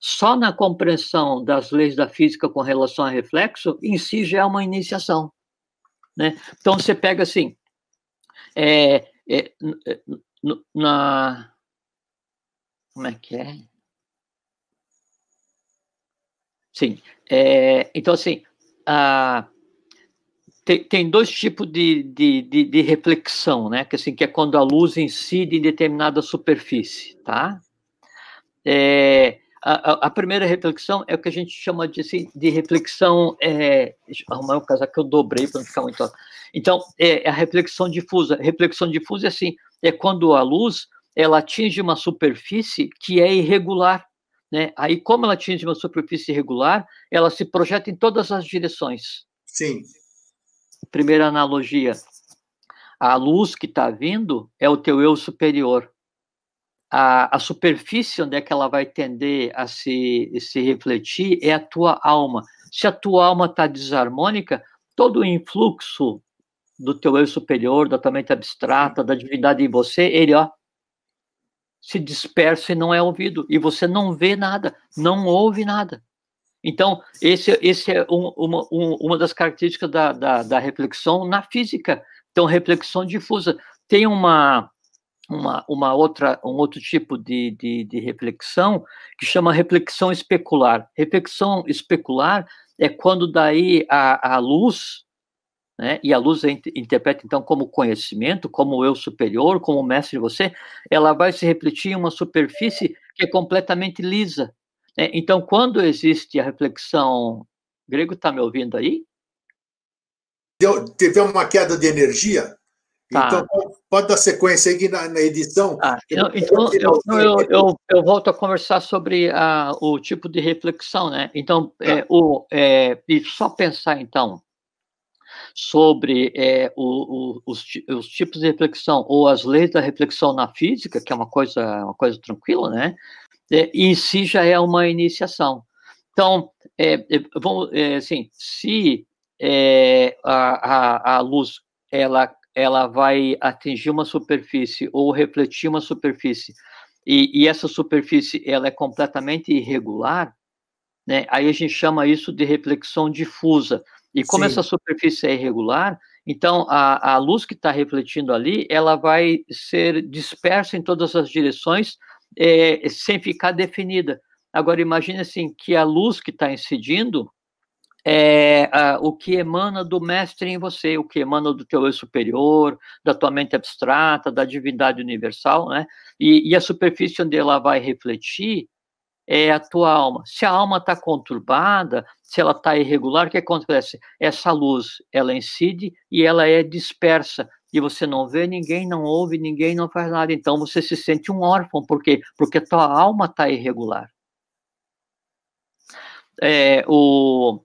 Só na compreensão das leis da física com relação a reflexo, em si já é uma iniciação, né? Então, você pega, assim, é, é, na... Como é que é? Sim. É, então, assim, a, tem, tem, dois tipos de, de, de, de, reflexão, né? Que, assim, que é quando a luz incide em determinada superfície, tá? É, a, a, primeira reflexão é o que a gente chama de, assim, de reflexão. É, deixa eu arrumar um casaco que eu dobrei para não ficar muito. Então, é, é a reflexão difusa. Reflexão difusa é assim: é quando a luz ela atinge uma superfície que é irregular. Né? Aí, como ela atinge uma superfície irregular, ela se projeta em todas as direções. Sim. Primeira analogia. A luz que está vindo é o teu eu superior. A, a superfície onde é que ela vai tender a se, se refletir é a tua alma. Se a tua alma está desarmônica, todo o influxo do teu eu superior, da tua mente abstrata, da divindade em você, ele ó, se dispersa e não é ouvido, e você não vê nada, não ouve nada. Então, esse, esse é um, uma, um, uma das características da, da, da, reflexão na física. Então, reflexão difusa. Tem uma, uma, uma outra, um outro tipo de, de, de reflexão que chama reflexão especular. Reflexão especular é quando daí a, a luz né? e a luz interpreta então como conhecimento, como eu superior, como mestre de você, ela vai se refletir em uma superfície que é completamente lisa. Né? Então, quando existe a reflexão, grego está me ouvindo aí? Deu, teve uma queda de energia. Tá. Então, pode dar sequência aí na, na edição. Ah, então, então eu, eu, eu, eu, volto a conversar sobre a, o tipo de reflexão, né? Então, tá. é, o, é, e só pensar, então, sobre é, o, o, os, os, tipos de reflexão ou as leis da reflexão na física, que é uma coisa, uma coisa tranquila, né? É, em si já é uma iniciação. Então, é, é, assim, se é, a, a, a luz ela, ela vai atingir uma superfície ou refletir uma superfície e, e, essa superfície ela é completamente irregular, né? Aí a gente chama isso de reflexão difusa. E como Sim. essa superfície é irregular, então a, a luz que está refletindo ali, ela vai ser dispersa em todas as direções é, sem ficar definida. Agora imagine assim que a luz que está incidindo é a, o que emana do mestre em você, o que emana do teu eu superior, da tua mente abstrata, da divindade universal, né? E, e a superfície onde ela vai refletir é a tua alma. Se a alma está conturbada, se ela está irregular, o que acontece? Essa luz, ela incide e ela é dispersa. E você não vê ninguém, não ouve ninguém, não faz nada. Então você se sente um órfão. Por quê? Porque a tua alma está irregular. É, o,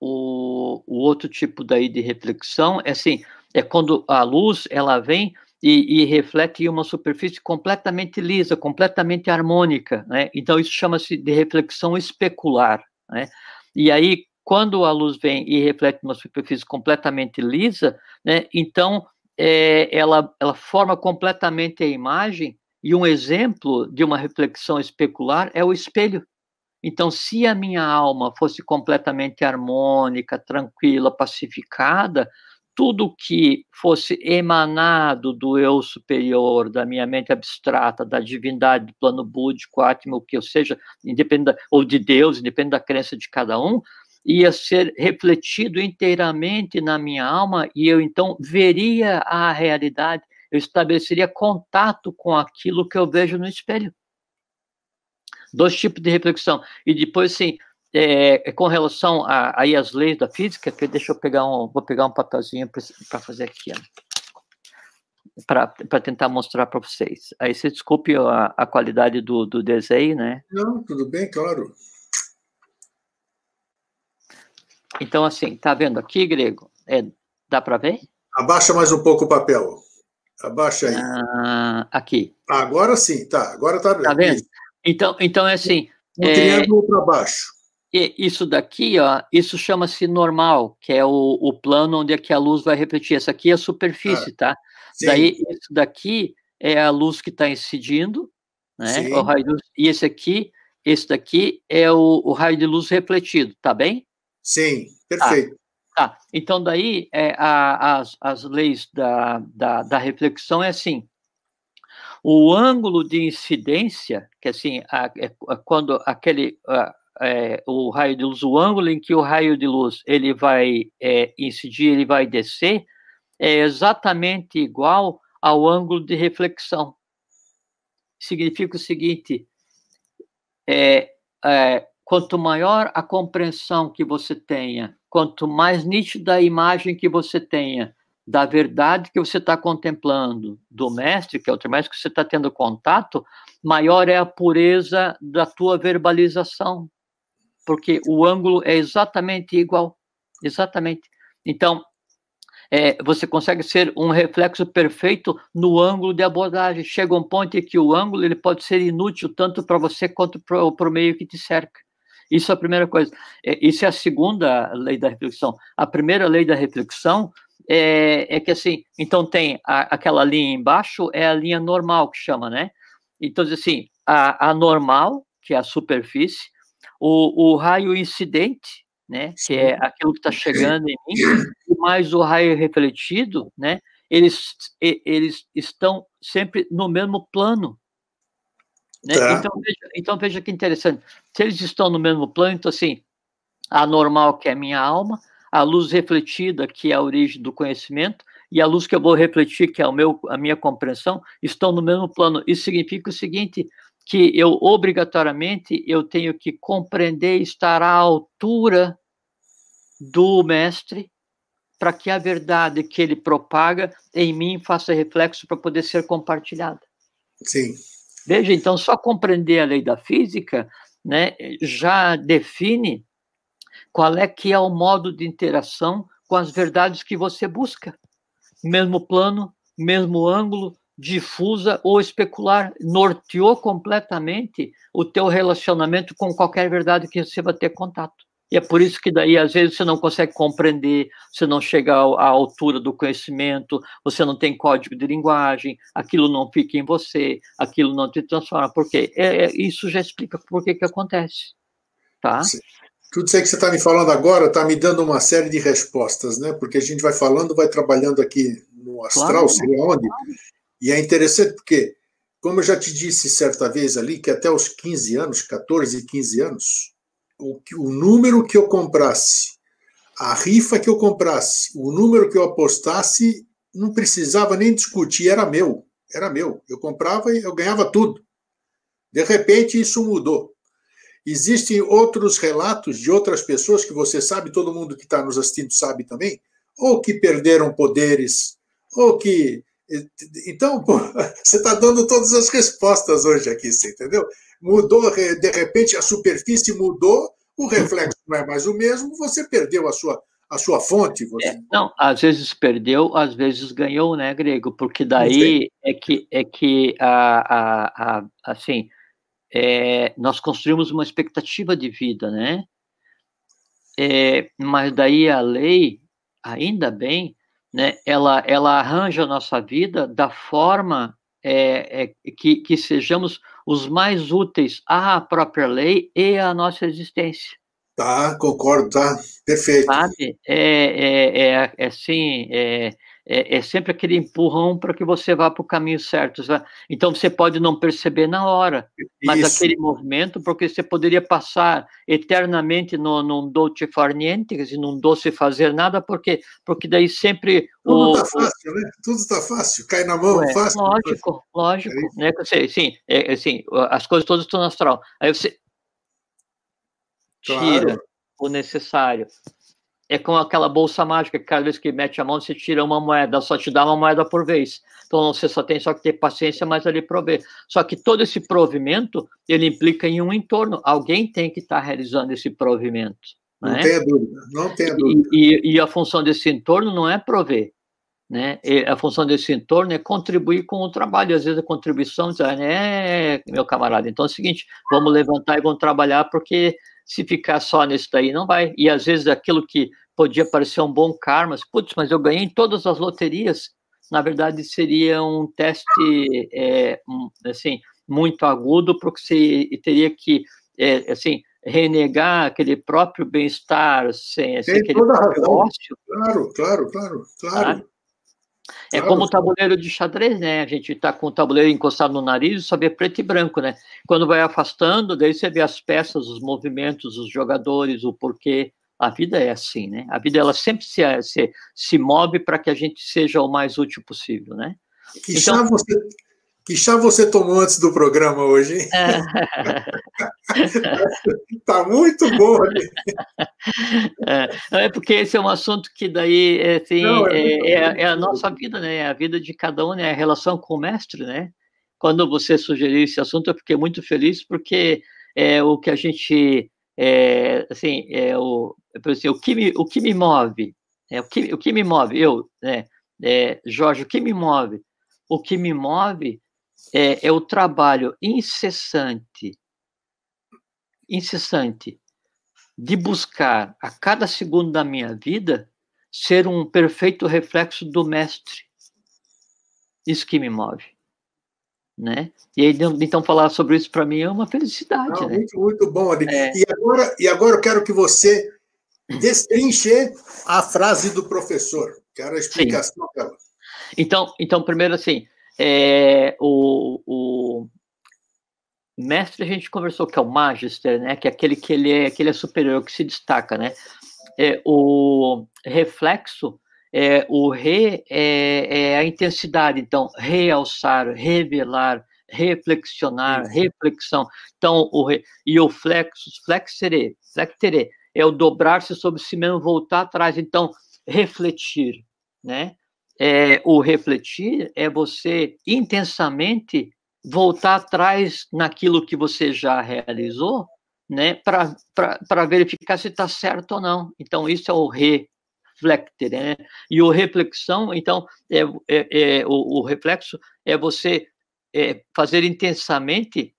o, o outro tipo daí de reflexão é assim, é quando a luz, ela vem e, e, reflete uma superfície completamente lisa, completamente harmônica, né? Então isso chama-se de reflexão especular, né? E aí quando a luz vem e reflete numa superfície completamente lisa, né, então é, ela, ela forma completamente a imagem, e um exemplo de uma reflexão especular é o espelho. Então, se a minha alma fosse completamente harmônica, tranquila, pacificada, tudo que fosse emanado do eu superior, da minha mente abstrata, da divindade, do plano búdico, átimo, o que eu seja, independente, ou de Deus, independente da crença de cada um, ia ser refletido inteiramente na minha alma e eu então veria a realidade, eu estabeleceria contato com aquilo que eu vejo no espelho. Dois tipos de reflexão. E depois, sim, é, é, com relação a, aí às leis da física, que deixa eu pegar um, vou pegar um papelzinho para fazer aqui, para tentar mostrar para vocês. Aí você desculpe a, a qualidade do, do desenho, né? Não, tudo bem, claro. Então, assim, tá vendo aqui, Grego? É, dá para ver? Abaixa mais um pouco o papel. Abaixa aí. Ah, aqui. Agora sim, tá. Agora tá, tá vendo. Então, então é assim. Um é, triângulo para baixo. E isso daqui, ó, isso chama-se normal, que é o, o plano onde é que a luz vai refletir. Essa aqui é a superfície, ah, tá? Sim. Daí, isso daqui é a luz que está incidindo, né? O raio de luz, e esse aqui, esse daqui é o, o, raio de luz refletido, tá bem? Sim, perfeito. Tá, tá. então daí é, a, as, as leis da, da, da reflexão é assim, o ângulo de incidência, que assim, a, é, quando aquele, a, é, o raio de luz, o ângulo em que o raio de luz ele vai é, incidir, ele vai descer, é exatamente igual ao ângulo de reflexão. Significa o seguinte: é, é, quanto maior a compreensão que você tenha, quanto mais nítida a imagem que você tenha da verdade que você está contemplando, do mestre, que é o mestre que você está tendo contato, maior é a pureza da tua verbalização, porque o ângulo é exatamente igual, exatamente. Então, é, você consegue ser um reflexo perfeito no ângulo de abordagem. Chega um ponto em que o ângulo ele pode ser inútil tanto para você quanto para o meio que te cerca. Isso é a primeira coisa. É, isso é a segunda lei da reflexão. A primeira lei da reflexão é, é que assim, então tem a, aquela linha embaixo é a linha normal que chama, né? Então assim, a, a normal que é a superfície o, o raio incidente, né, que é aquilo que está chegando em mim, e mais o raio refletido, né, eles, eles estão sempre no mesmo plano. Né? Tá. Então, veja, então, veja que interessante. Se eles estão no mesmo plano, então, assim, a normal, que é a minha alma, a luz refletida, que é a origem do conhecimento, e a luz que eu vou refletir, que é o meu, a minha compreensão, estão no mesmo plano. Isso significa o seguinte: que eu obrigatoriamente eu tenho que compreender estar à altura do mestre para que a verdade que ele propaga em mim faça reflexo para poder ser compartilhada. Sim. Veja, então só compreender a lei da física, né, já define qual é que é o modo de interação com as verdades que você busca. Mesmo plano, mesmo ângulo, difusa ou especular, norteou completamente o teu relacionamento com qualquer verdade que você vai ter contato. E é por isso que daí, às vezes, você não consegue compreender, você não chega à altura do conhecimento, você não tem código de linguagem, aquilo não fica em você, aquilo não te transforma. Por quê? É, é, isso já explica por que que acontece. Tá? Sim. Tudo isso aí que você está me falando agora está me dando uma série de respostas, né? Porque a gente vai falando, vai trabalhando aqui no astral, claro, seria onde? Claro. E é interessante porque, como eu já te disse certa vez ali, que até os 15 anos, 14, 15 anos, o, o número que eu comprasse, a rifa que eu comprasse, o número que eu apostasse, não precisava nem discutir, era meu, era meu. Eu comprava e eu ganhava tudo. De repente, isso mudou. Existem outros relatos de outras pessoas que você sabe, todo mundo que está nos assistindo sabe também, ou que perderam poderes, ou que então, pô, você está dando todas as respostas hoje aqui, você entendeu? Mudou, de repente, a superfície mudou, o reflexo não é mais o mesmo, você perdeu a sua, a sua fonte. Você... É, não, às vezes perdeu, às vezes ganhou, né, Grego? Porque daí é que, é que a, a, a assim, é, nós construímos uma expectativa de vida, né? é, mas daí a lei, ainda bem, né, ela, ela arranja a nossa vida da forma é, é, que, que sejamos os mais úteis à própria lei e à nossa existência. Tá, concordo, tá, perfeito. Sabe, é, é, é, é assim, é, é, é sempre aquele empurrão para que você vá para o caminho certo. Então você pode não perceber na hora, mas Isso. aquele movimento, porque você poderia passar eternamente no, num dolce far niente, quer dizer, num doce fazer nada, porque porque daí sempre tudo está fácil, né? Tudo está fácil, cai na mão, é, fácil. Lógico, lógico, é né? Você, sim, é, assim, as coisas todas estão no astral. Aí você tira claro. o necessário é com aquela bolsa mágica que cada vez que mete a mão você tira uma moeda, só te dá uma moeda por vez. Então você só tem só que ter paciência, mas ali prover. Só que todo esse provimento ele implica em um entorno. Alguém tem que estar tá realizando esse provimento. Não né? tenha dúvida, não tenha dúvida. E, e, e, a função desse entorno não é prover. Né? E a função desse entorno é contribuir com o trabalho. Às vezes a contribuição diz, né, meu camarada, então é o seguinte, vamos levantar e vamos trabalhar porque se ficar só nisso daí, não vai. E às vezes aquilo que podia parecer um bom karma, putz, mas eu ganhei em todas as loterias, na verdade seria um teste, é, assim, muito agudo, porque você teria que, é, assim, renegar aquele próprio bem-estar, sem, sem aquele ócio. Claro, claro, claro, claro. Tá? É como o tabuleiro de xadrez, né? A gente está com o tabuleiro encostado no nariz e só vê preto e branco, né? Quando vai afastando, daí você vê as peças, os movimentos, os jogadores, o porquê. A vida é assim, né? A vida ela sempre se, se, se move para que a gente seja o mais útil possível, né? Que então, chá você que chá você tomou antes do programa hoje, hein? tá muito bom. É, é, porque esse é um assunto que daí assim, Não, é, é, é, é, a nossa vida, né? É a vida de cada um, né? A relação com o mestre, né? Quando você sugeriu esse assunto, eu fiquei muito feliz porque é o que a gente é, assim, é o, assim, o que me, o que me move, é o que, o que me move, eu, né? É, Jorge, o que me move? O que me move é, é o trabalho incessante, incessante, de buscar a cada segundo da minha vida ser um perfeito reflexo do mestre. Isso que me move. Né? E aí, então falar sobre isso para mim é uma felicidade. Não, né? muito, muito bom, Adi. É... E, agora, e agora eu quero que você destrinche a frase do professor. Quero a explicação Sim. dela. Então, então, primeiro assim, é, o, o, mestre a gente conversou que é o magister, né? Que é aquele que ele é, que ele é superior, que se destaca, né? É, o reflexo, é, o re é, é a intensidade, então realçar, revelar, reflexionar, reflexão. Então o re, e o flexus, flexere, flexere é o dobrar-se sobre si mesmo, voltar atrás. Então refletir, né? É, o refletir é você intensamente voltar atrás naquilo que você já realizou, né, para verificar se está certo ou não. Então, isso é o reflecter, né? E o reflexão, então, é, é, é o, o, reflexo é você é, fazer intensamente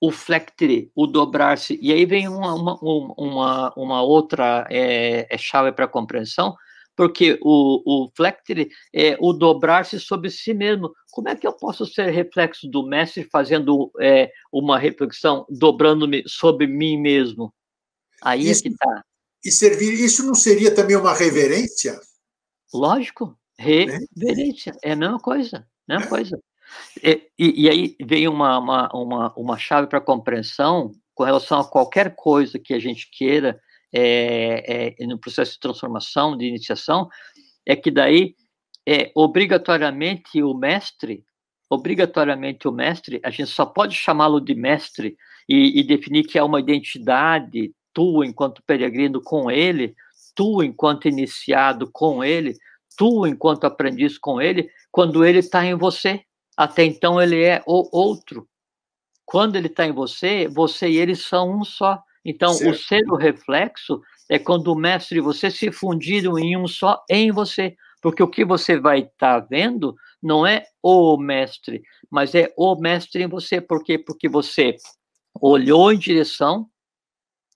o flectere, o dobrar-se. E aí vem uma, uma, uma, uma outra é, é chave para compreensão, porque o, o Flectere é o dobrar-se sobre si mesmo. Como é que eu posso ser reflexo do mestre fazendo é, uma reflexão, dobrando-me sobre mim mesmo? Aí isso, é que está. E servir, isso não seria também uma reverência? Lógico, reverência, é a mesma coisa, mesma é. coisa. E, e, e, aí vem uma, uma, uma, uma chave para compreensão com relação a qualquer coisa que a gente queira é, é, no processo de transformação, de iniciação, é que daí, é, obrigatoriamente, o mestre, obrigatoriamente o mestre, a gente só pode chamá-lo de mestre e, e definir que é uma identidade tu enquanto peregrino com ele, tu enquanto iniciado com ele, tu enquanto aprendiz com ele, quando ele está em você. Até então ele é o outro. Quando ele está em você, você e ele são um só. Então, certo. o ser o reflexo é quando o mestre e você se fundiram em um só em você. Porque o que você vai estar tá vendo não é o mestre, mas é o mestre em você. Por quê? Porque você olhou em direção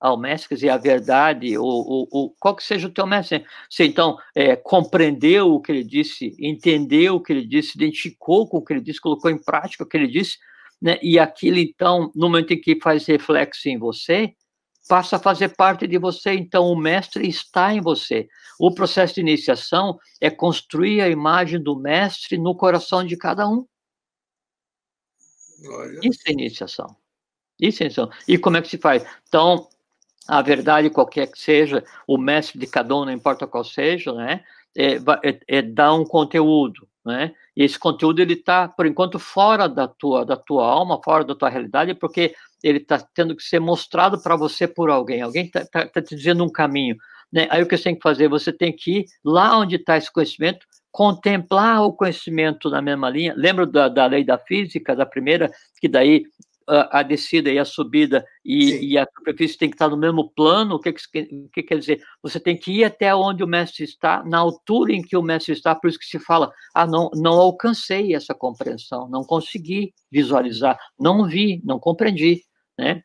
ao mestre, quer dizer, a verdade, ou, ou, qual que seja o teu mestre. Você, então, é, compreendeu o que ele disse, entendeu o que ele disse, identificou com o que ele disse, colocou em prática o que ele disse, né? e aquilo, então, no momento em que faz reflexo em você, passa a fazer parte de você, então o mestre está em você. O processo de iniciação é construir a imagem do mestre no coração de cada um. Olha. Isso é iniciação. Isso é iniciação. E como é que se faz? Então, a verdade, qualquer que seja, o mestre de cada um, não importa qual seja, né, é, é, é dar um conteúdo, né, e esse conteúdo, ele está, por enquanto, fora da tua, da tua alma, fora da tua realidade, porque ele está tendo que ser mostrado para você por alguém, alguém está tá, tá te dizendo um caminho, né, aí o que você tem que fazer? Você tem que ir lá onde está esse conhecimento, contemplar o conhecimento na mesma linha, lembra da, da lei da física, da primeira, que daí a, a descida e a subida e, e, a superfície tem que estar no mesmo plano, o que, que, que, quer dizer? Você tem que ir até onde o mestre está, na altura em que o mestre está, por isso que se fala, ah, não, não alcancei essa compreensão, não consegui visualizar, não vi, não compreendi, né?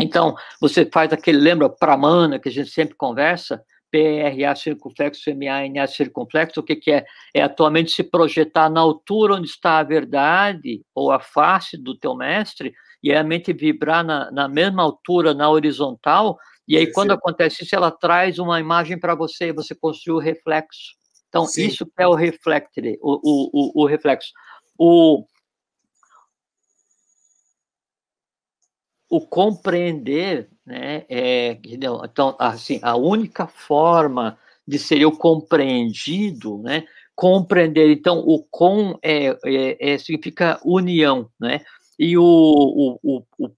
Então, você faz aquele, lembra, pramana, que a gente sempre conversa, PRA circunflexo, MANA circunflexo, o que, que é? É atualmente se projetar na altura onde está a verdade ou a face do teu mestre e a mente vibrar na, na mesma altura, na horizontal, e aí, quando acontece isso, ela traz uma imagem para você, você construi o reflexo. Então, Sim. isso é o reflector, o, o, o, o reflexo. O, o compreender, né, é, então, assim, a única forma de ser o compreendido, né, compreender, então, o com é, é, é significa união, né, e o, o, o, o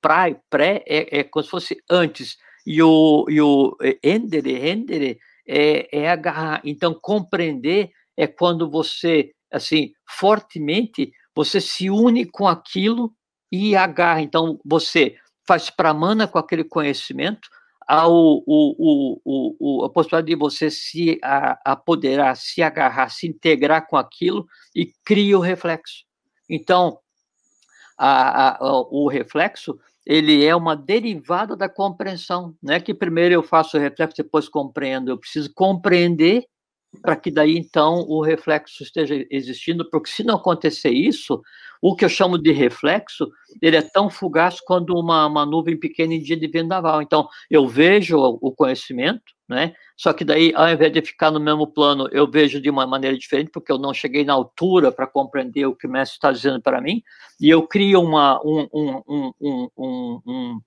pré, pré é, é como se fosse antes, e o, e o endere, endere é, é agarrar. Então, compreender é quando você, assim, fortemente, você se une com aquilo e agarra. Então, você faz pramana com aquele conhecimento, ao, o, o, o, a possibilidade de você se a, apoderar, se agarrar, se integrar com aquilo e cria o reflexo. Então, a, a, o reflexo ele é uma derivada da compreensão. Não é que primeiro eu faço o reflexo, depois compreendo. Eu preciso compreender para que daí então o reflexo esteja existindo, porque se não acontecer isso, o que eu chamo de reflexo, ele é tão fugaz quanto uma, uma nuvem pequena em dia de vendaval. Então, eu vejo o conhecimento, né? Só que daí, ao invés de ficar no mesmo plano, eu vejo de uma maneira diferente, porque eu não cheguei na altura para compreender o que o mestre está dizendo para mim, e eu crio uma, um, um, um, um,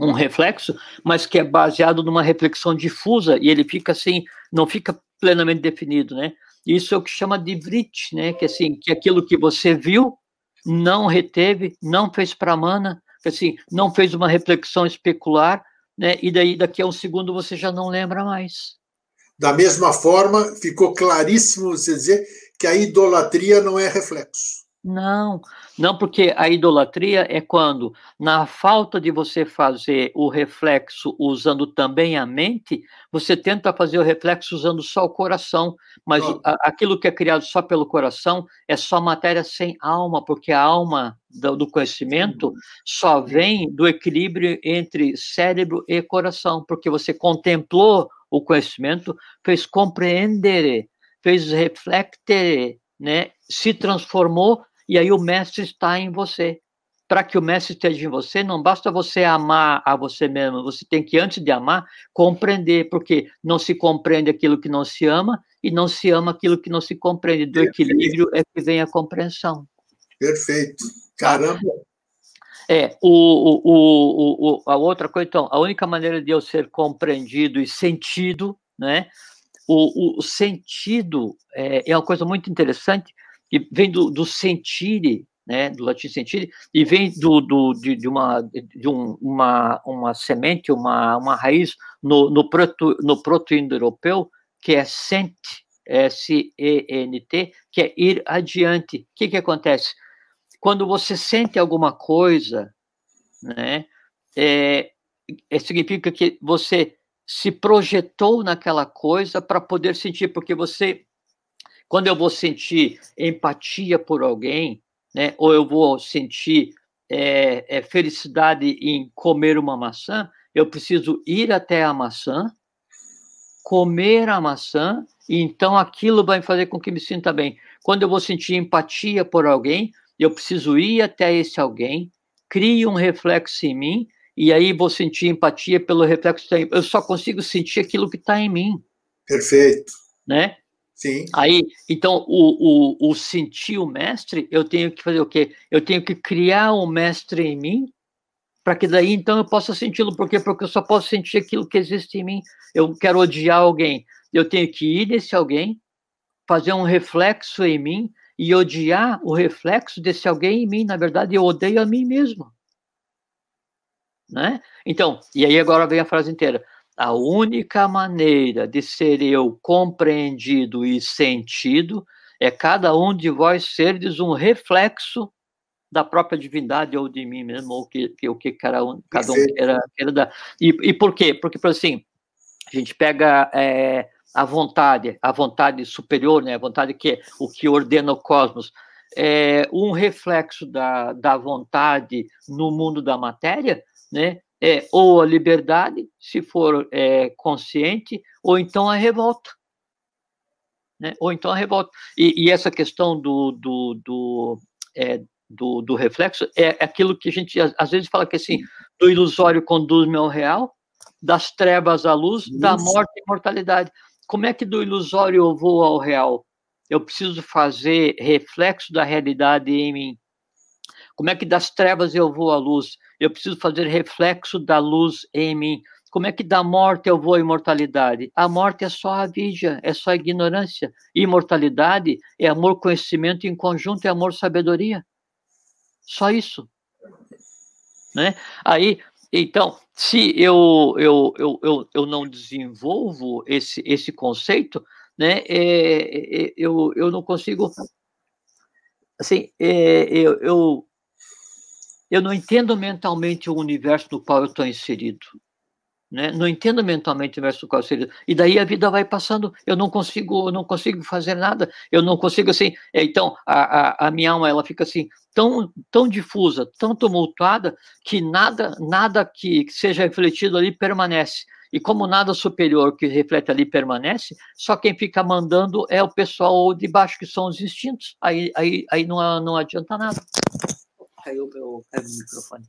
um reflexo, mas que é baseado numa reflexão difusa, e ele fica assim, não fica plenamente definido, né? Isso é o que chama de vrit, né? Que assim, que aquilo que você viu não reteve, não fez para mana, que assim, não fez uma reflexão especular, né? E daí daqui a um segundo você já não lembra mais. Da mesma forma, ficou claríssimo você dizer que a idolatria não é reflexo. Não, não, porque a idolatria é quando, na falta de você fazer o reflexo usando também a mente, você tenta fazer o reflexo usando só o coração, mas oh. aquilo que é criado só pelo coração é só matéria sem alma, porque a alma do, do conhecimento só vem do equilíbrio entre cérebro e coração, porque você contemplou o conhecimento, fez compreender, fez reflecter, né, se transformou e aí o mestre está em você. Para que o mestre esteja em você, não basta você amar a você mesmo, você tem que, antes de amar, compreender, porque não se compreende aquilo que não se ama e não se ama aquilo que não se compreende. Do Perfeito. equilíbrio é que vem a compreensão. Perfeito. Caramba! É, o, o, o, a outra coisa, então, a única maneira de eu ser compreendido e sentido, né? O, o sentido é, é uma coisa muito interessante, que vem do, do sentire, né, do latim sentire, e vem do, do, de, de, uma, de um, uma, uma semente, uma, uma raiz no, no, proto, no proto-indo-europeu, que é sent, S-E-N-T, que é ir adiante. O que, que acontece? Quando você sente alguma coisa, né, é, é, significa que você se projetou naquela coisa para poder sentir, porque você quando eu vou sentir empatia por alguém, né, ou eu vou sentir é, é, felicidade em comer uma maçã, eu preciso ir até a maçã, comer a maçã, e então aquilo vai fazer com que me sinta bem. Quando eu vou sentir empatia por alguém, eu preciso ir até esse alguém, crie um reflexo em mim, e aí vou sentir empatia pelo reflexo que Eu só consigo sentir aquilo que está em mim. Perfeito. Né? Sim. Aí, então, o, o, o sentir o mestre, eu tenho que fazer o quê? Eu tenho que criar o mestre em mim, para que daí, então, eu possa senti-lo. Por quê? Porque eu só posso sentir aquilo que existe em mim. Eu quero odiar alguém. Eu tenho que ir nesse alguém, fazer um reflexo em mim e odiar o reflexo desse alguém em mim. Na verdade, eu odeio a mim mesmo. Né? Então, e aí agora vem a frase inteira. A única maneira de ser eu compreendido e sentido é cada um de vós serdes um reflexo da própria divindade ou de mim mesmo, ou que, que o que cada um, cada um queira, queira dar. E, e por quê? Porque, por assim, a gente pega é, a vontade, a vontade superior, né, a vontade que é o que ordena o cosmos, é um reflexo da, da vontade no mundo da matéria, né, é ou a liberdade, se for é, consciente, ou então a revolta. Né? Ou então a revolta. E, e essa questão do, do, do, é, do, do, reflexo é aquilo que a gente às vezes fala que assim, do ilusório conduz-me ao real, das trevas à luz, Isso. da morte à imortalidade. Como é que do ilusório eu vou ao real? Eu preciso fazer reflexo da realidade em mim. Como é que das trevas eu vou à luz? Eu preciso fazer reflexo da luz em mim. Como é que da morte eu vou à imortalidade? A morte é só a vigia, é só a ignorância. Imortalidade é amor, conhecimento em conjunto, é amor, sabedoria. Só isso. Né? Aí, então, se eu, eu, eu, eu, eu não desenvolvo esse, esse conceito, né, é, é, eu, eu não consigo. Assim, é, eu, eu, eu não entendo mentalmente o universo no qual eu estou inserido. Né? Não entendo mentalmente o universo no qual eu estou inserido. E daí a vida vai passando, eu não consigo, eu não consigo fazer nada, eu não consigo assim. É, então, a, a, a minha alma ela fica assim, tão, tão difusa, tão tumultuada, que nada, nada que seja refletido ali permanece. E como nada superior que reflete ali permanece, só quem fica mandando é o pessoal de baixo, que são os instintos. Aí, aí, aí não, não adianta nada. Caiu microfone.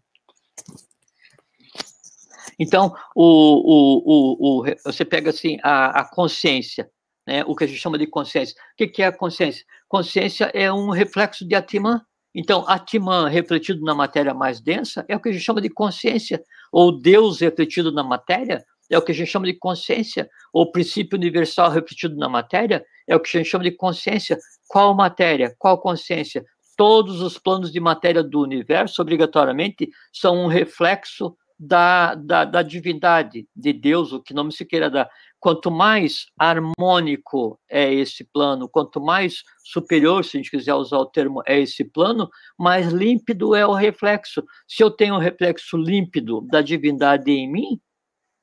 Então, o, o, o, você pega assim a, a consciência, né? o que a gente chama de consciência. O que, que é a consciência? Consciência é um reflexo de Atman. Então, Atman refletido na matéria mais densa é o que a gente chama de consciência, ou Deus refletido na matéria é o que a gente chama de consciência, ou princípio universal refletido na matéria é o que a gente chama de consciência. Qual matéria? Qual consciência? Todos os planos de matéria do universo, obrigatoriamente, são um reflexo da, da, da divindade, de Deus, o que nome se queira dar. Quanto mais harmônico é esse plano, quanto mais superior, se a gente quiser usar o termo, é esse plano, mais límpido é o reflexo. Se eu tenho um reflexo límpido da divindade em mim,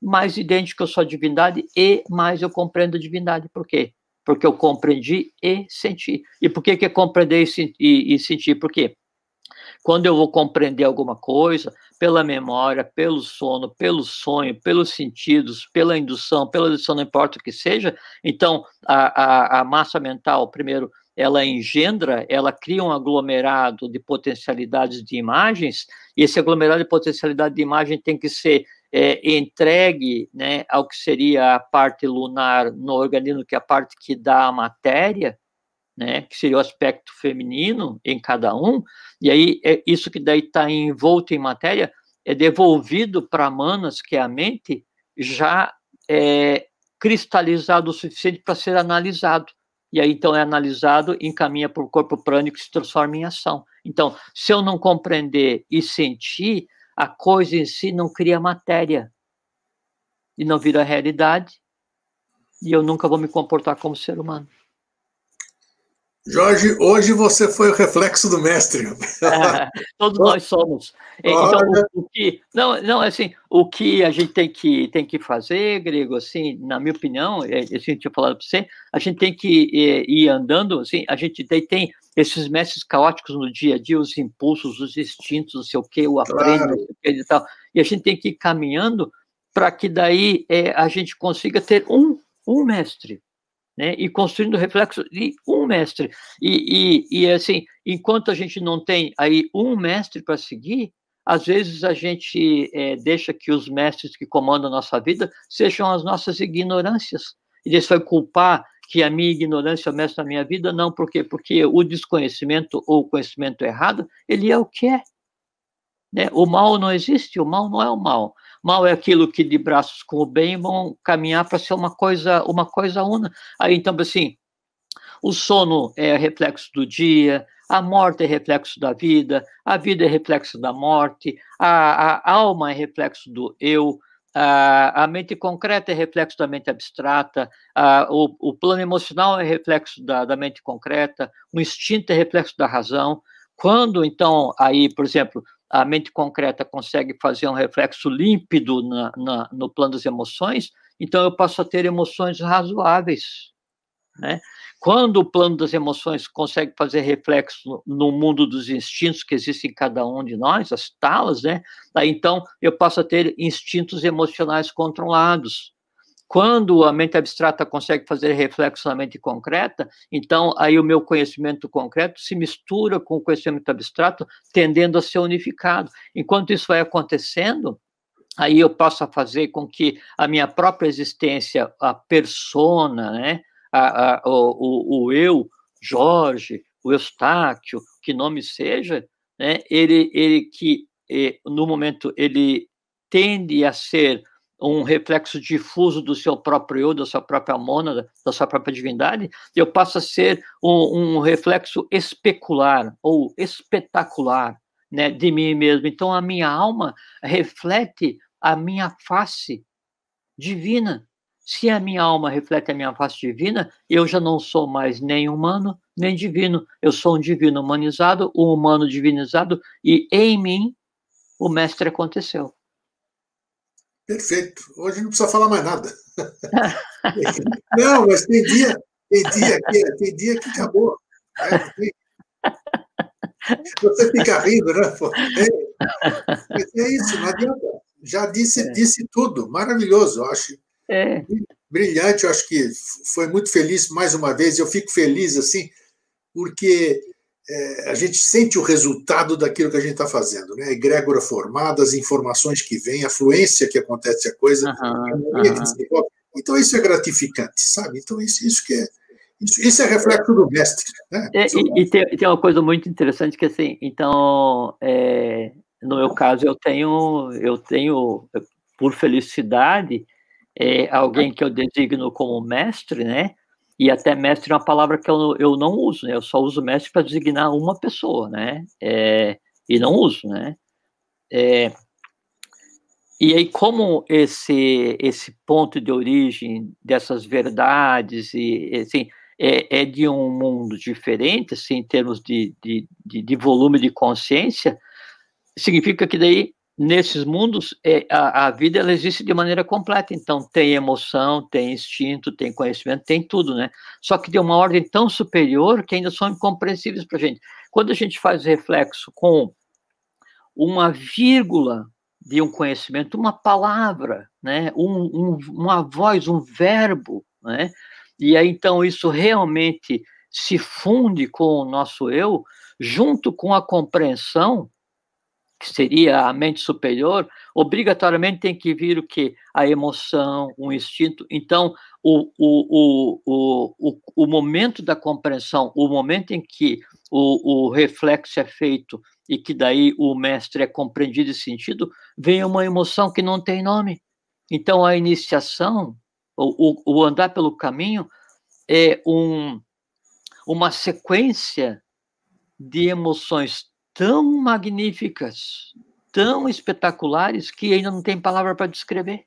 mais idêntico eu sou à divindade e mais eu compreendo a divindade. Por quê? Porque eu compreendi e senti. E por que, que compreender e, e, e sentir? Porque quando eu vou compreender alguma coisa, pela memória, pelo sono, pelo sonho, pelos sentidos, pela indução, pela indução, não importa o que seja, então a, a, a massa mental, primeiro, ela engendra, ela cria um aglomerado de potencialidades de imagens, e esse aglomerado de potencialidade de imagem tem que ser é, entregue né, ao que seria a parte lunar no organismo, que é a parte que dá a matéria, né, que seria o aspecto feminino em cada um, e aí é isso que daí está envolto em matéria é devolvido para Manas, que é a mente, já é, cristalizado o suficiente para ser analisado. E aí, então, é analisado, encaminha para o corpo prânico e se transforma em ação. Então, se eu não compreender e sentir, a coisa em si não cria matéria e não vira realidade, e eu nunca vou me comportar como ser humano. Jorge, hoje você foi o reflexo do mestre. É, todos nós somos. Então, o, o, que, não, não, assim, o que a gente tem que, tem que fazer, Grego, assim, na minha opinião, é, assim, eu tinha falado para você, a gente tem que ir, ir andando, assim, a gente tem, tem esses mestres caóticos no dia a dia, os impulsos, os instintos, não sei o que, o aprendo, claro. e tal, e a gente tem que ir caminhando para que daí é, a gente consiga ter um, um mestre, né? E construindo reflexo de um mestre. E, e, e assim, enquanto a gente não tem aí um mestre para seguir, às vezes a gente é, deixa que os mestres que comandam a nossa vida sejam as nossas ignorâncias. E isso vai culpar que a minha ignorância é o mestre da minha vida? Não, por quê? Porque o desconhecimento ou o conhecimento errado, ele é o que é. Né? O mal não existe, o mal não é o mal. Mal é aquilo que de braços com o bem vão caminhar para ser uma coisa, uma coisa una. Aí então assim, o sono é reflexo do dia, a morte é reflexo da vida, a vida é reflexo da morte, a, a alma é reflexo do eu, a, a, mente concreta é reflexo da mente abstrata, a, o, o, plano emocional é reflexo da, da, mente concreta, o instinto é reflexo da razão. Quando, então, aí, por exemplo, a mente concreta consegue fazer um reflexo límpido na, na, no plano das emoções, então eu passo a ter emoções razoáveis, né? Quando o plano das emoções consegue fazer reflexo no mundo dos instintos que existem em cada um de nós, as talas, né? Então eu passo a ter instintos emocionais controlados. Quando a mente abstrata consegue fazer reflexo na mente concreta, então aí o meu conhecimento concreto se mistura com o conhecimento abstrato, tendendo a ser unificado. Enquanto isso vai acontecendo, aí eu posso fazer com que a minha própria existência, a persona, né, a, a, o, o, eu, Jorge, o Eustáquio, que nome seja, né, ele, ele que eh, no momento ele tende a ser um reflexo difuso do seu próprio eu, da sua própria mônada, da sua própria divindade, eu passo a ser um, um reflexo especular ou espetacular né, de mim mesmo. Então, a minha alma reflete a minha face divina. Se a minha alma reflete a minha face divina, eu já não sou mais nem humano, nem divino. Eu sou um divino humanizado, um humano divinizado, e em mim o mestre aconteceu. Perfeito. Hoje não precisa falar mais nada. não, mas tem dia, tem dia que, tem dia que acabou. Né? Você fica rindo, né? É, mas é isso, não adianta. Já disse, é. disse tudo. Maravilhoso, eu acho. É. Brilhante, eu acho que foi muito feliz mais uma vez. Eu fico feliz assim, porque é, a gente sente o resultado daquilo que a gente está fazendo, né? A egrégora formada, as informações que vêm, a fluência que acontece a coisa, uhum, a uhum. Então isso é gratificante, sabe? Então isso, isso que é isso, isso é reflexo do mestre. Né? É, e, e tem, tem, uma coisa muito interessante que assim, então é, no meu caso eu tenho eu tenho por felicidade é, alguém que eu designo como mestre, né? E até mestre é uma palavra que eu, eu não uso, né? Eu só uso mestre para designar uma pessoa, né? É, e não uso, né? É, e aí, como esse, esse ponto de origem dessas verdades e assim, é, é de um mundo diferente, assim, em termos de, de, de, de volume de consciência, significa que daí nesses mundos, é, a, a, vida ela existe de maneira completa. Então, tem emoção, tem instinto, tem conhecimento, tem tudo, né? Só que de uma ordem tão superior que ainda são incompreensíveis para a gente. Quando a gente faz reflexo com uma vírgula de um conhecimento, uma palavra, né? Um, um, uma voz, um verbo, né? E aí, então, isso realmente se funde com o nosso eu, junto com a compreensão que seria a mente superior, obrigatoriamente tem que vir o que? A emoção, o instinto. Então, o, o, o, o, o momento da compreensão, o momento em que o, o reflexo é feito e que daí o mestre é compreendido e sentido, vem uma emoção que não tem nome. Então, a iniciação, o, o, o andar pelo caminho, é um, uma sequência de emoções tão magníficas, tão espetaculares, que ainda não tem palavra para descrever.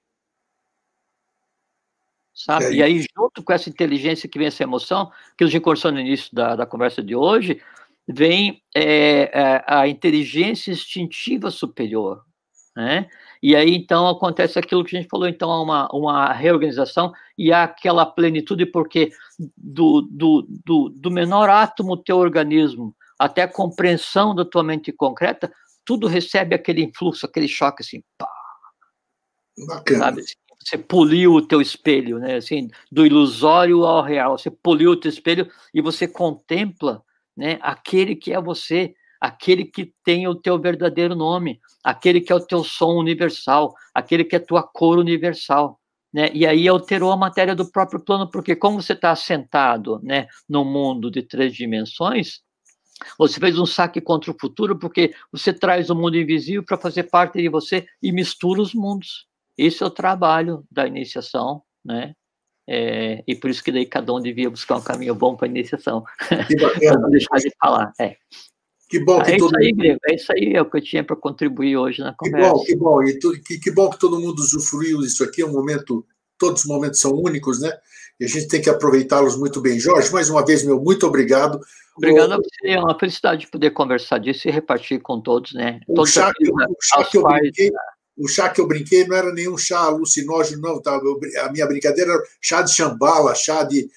Sabe? É e aí, junto com essa inteligência que vem essa emoção, que a gente conversou no início da, da conversa de hoje, vem é, é, a inteligência instintiva superior, né? E aí, então, acontece aquilo que a gente falou, então, uma, uma reorganização e há aquela plenitude, porque do, do, do, do menor átomo do teu organismo até a compreensão da tua mente concreta, tudo recebe aquele influxo, aquele choque assim, pá. Bacana. Sabe? Você poliu o teu espelho, né? Assim, do ilusório ao real. Você poliu o teu espelho e você contempla, né? Aquele que é você, aquele que tem o teu verdadeiro nome, aquele que é o teu som universal, aquele que é a tua cor universal. Né? E aí alterou a matéria do próprio plano, porque como você está assentado né, no mundo de três dimensões, você fez um saque contra o futuro, porque você traz o mundo invisível para fazer parte de você e mistura os mundos. Esse é o trabalho da iniciação, né? É, e por isso que daí cada um devia buscar um caminho bom para a iniciação. para não deixar de falar. É. Que bom que é todo aí, Grego, é isso aí, é o que eu tinha para contribuir hoje na conversa. Que bom, que bom, e que, que, bom que todo mundo usufruiu disso aqui, é um momento, todos os momentos são únicos, né? E a gente tem que aproveitá-los muito bem. Jorge, mais uma vez, meu muito obrigado. Obrigado a você, é uma felicidade de poder conversar disso e repartir com todos, né? O todos chá, que, o chá que eu brinquei, o chá que eu brinquei não era nenhum chá alucinógeno, não, tá? a minha brincadeira era chá de chambala, chá de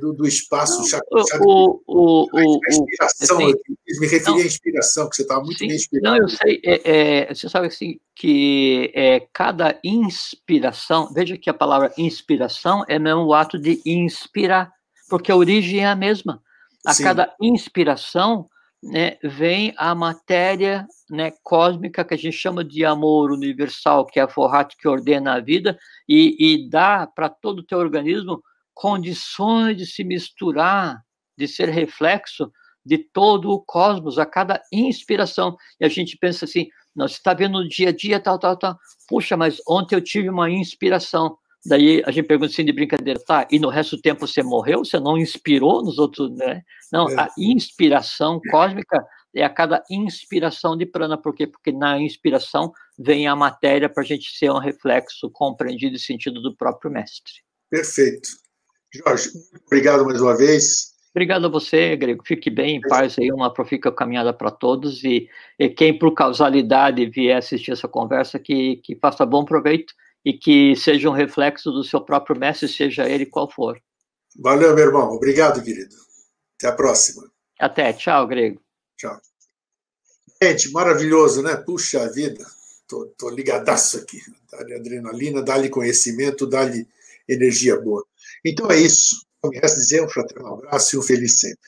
do, do espaço. Não, o, o, o, inspiração, assim, eu me referi à inspiração, que você estava muito sim, bem inspirado. Não, eu sei, é, é, você sabe assim, que é, cada inspiração, veja que a palavra inspiração é mesmo o ato de inspirar, porque a origem é a mesma. A sim. cada inspiração né, vem a matéria né, cósmica que a gente chama de amor universal, que é a forrate que ordena a vida e, e dá para todo o teu organismo condições de se misturar, de ser reflexo de todo o cosmos, a cada inspiração. E a gente pensa assim, não, você está vendo no dia a dia, tal, tal, tal. Puxa, mas ontem eu tive uma inspiração. Daí a gente pergunta assim de brincadeira, tá, e no resto do tempo você morreu? Você não inspirou nos outros, né? Não, é. a inspiração cósmica é a cada inspiração de prana, por quê? Porque na inspiração vem a matéria para a gente ser um reflexo compreendido e sentido do próprio mestre. Perfeito. Jorge, obrigado mais uma vez. Obrigado a você, Grego. Fique bem, em paz aí, uma profícua caminhada para todos. E, e, quem, por causalidade, vier assistir essa conversa, que, que faça bom proveito e que seja um reflexo do seu próprio mestre, seja ele qual for. Valeu, meu irmão. Obrigado, querido. Até a próxima. Até. Tchau, Grego. Tchau. Gente, maravilhoso, né? Puxa vida. Tô, tô ligadaço aqui. Dá-lhe adrenalina, dá-lhe conhecimento, dá-lhe energia boa. Então é isso. Me resta dizer um fraterno abraço e um feliz sempre.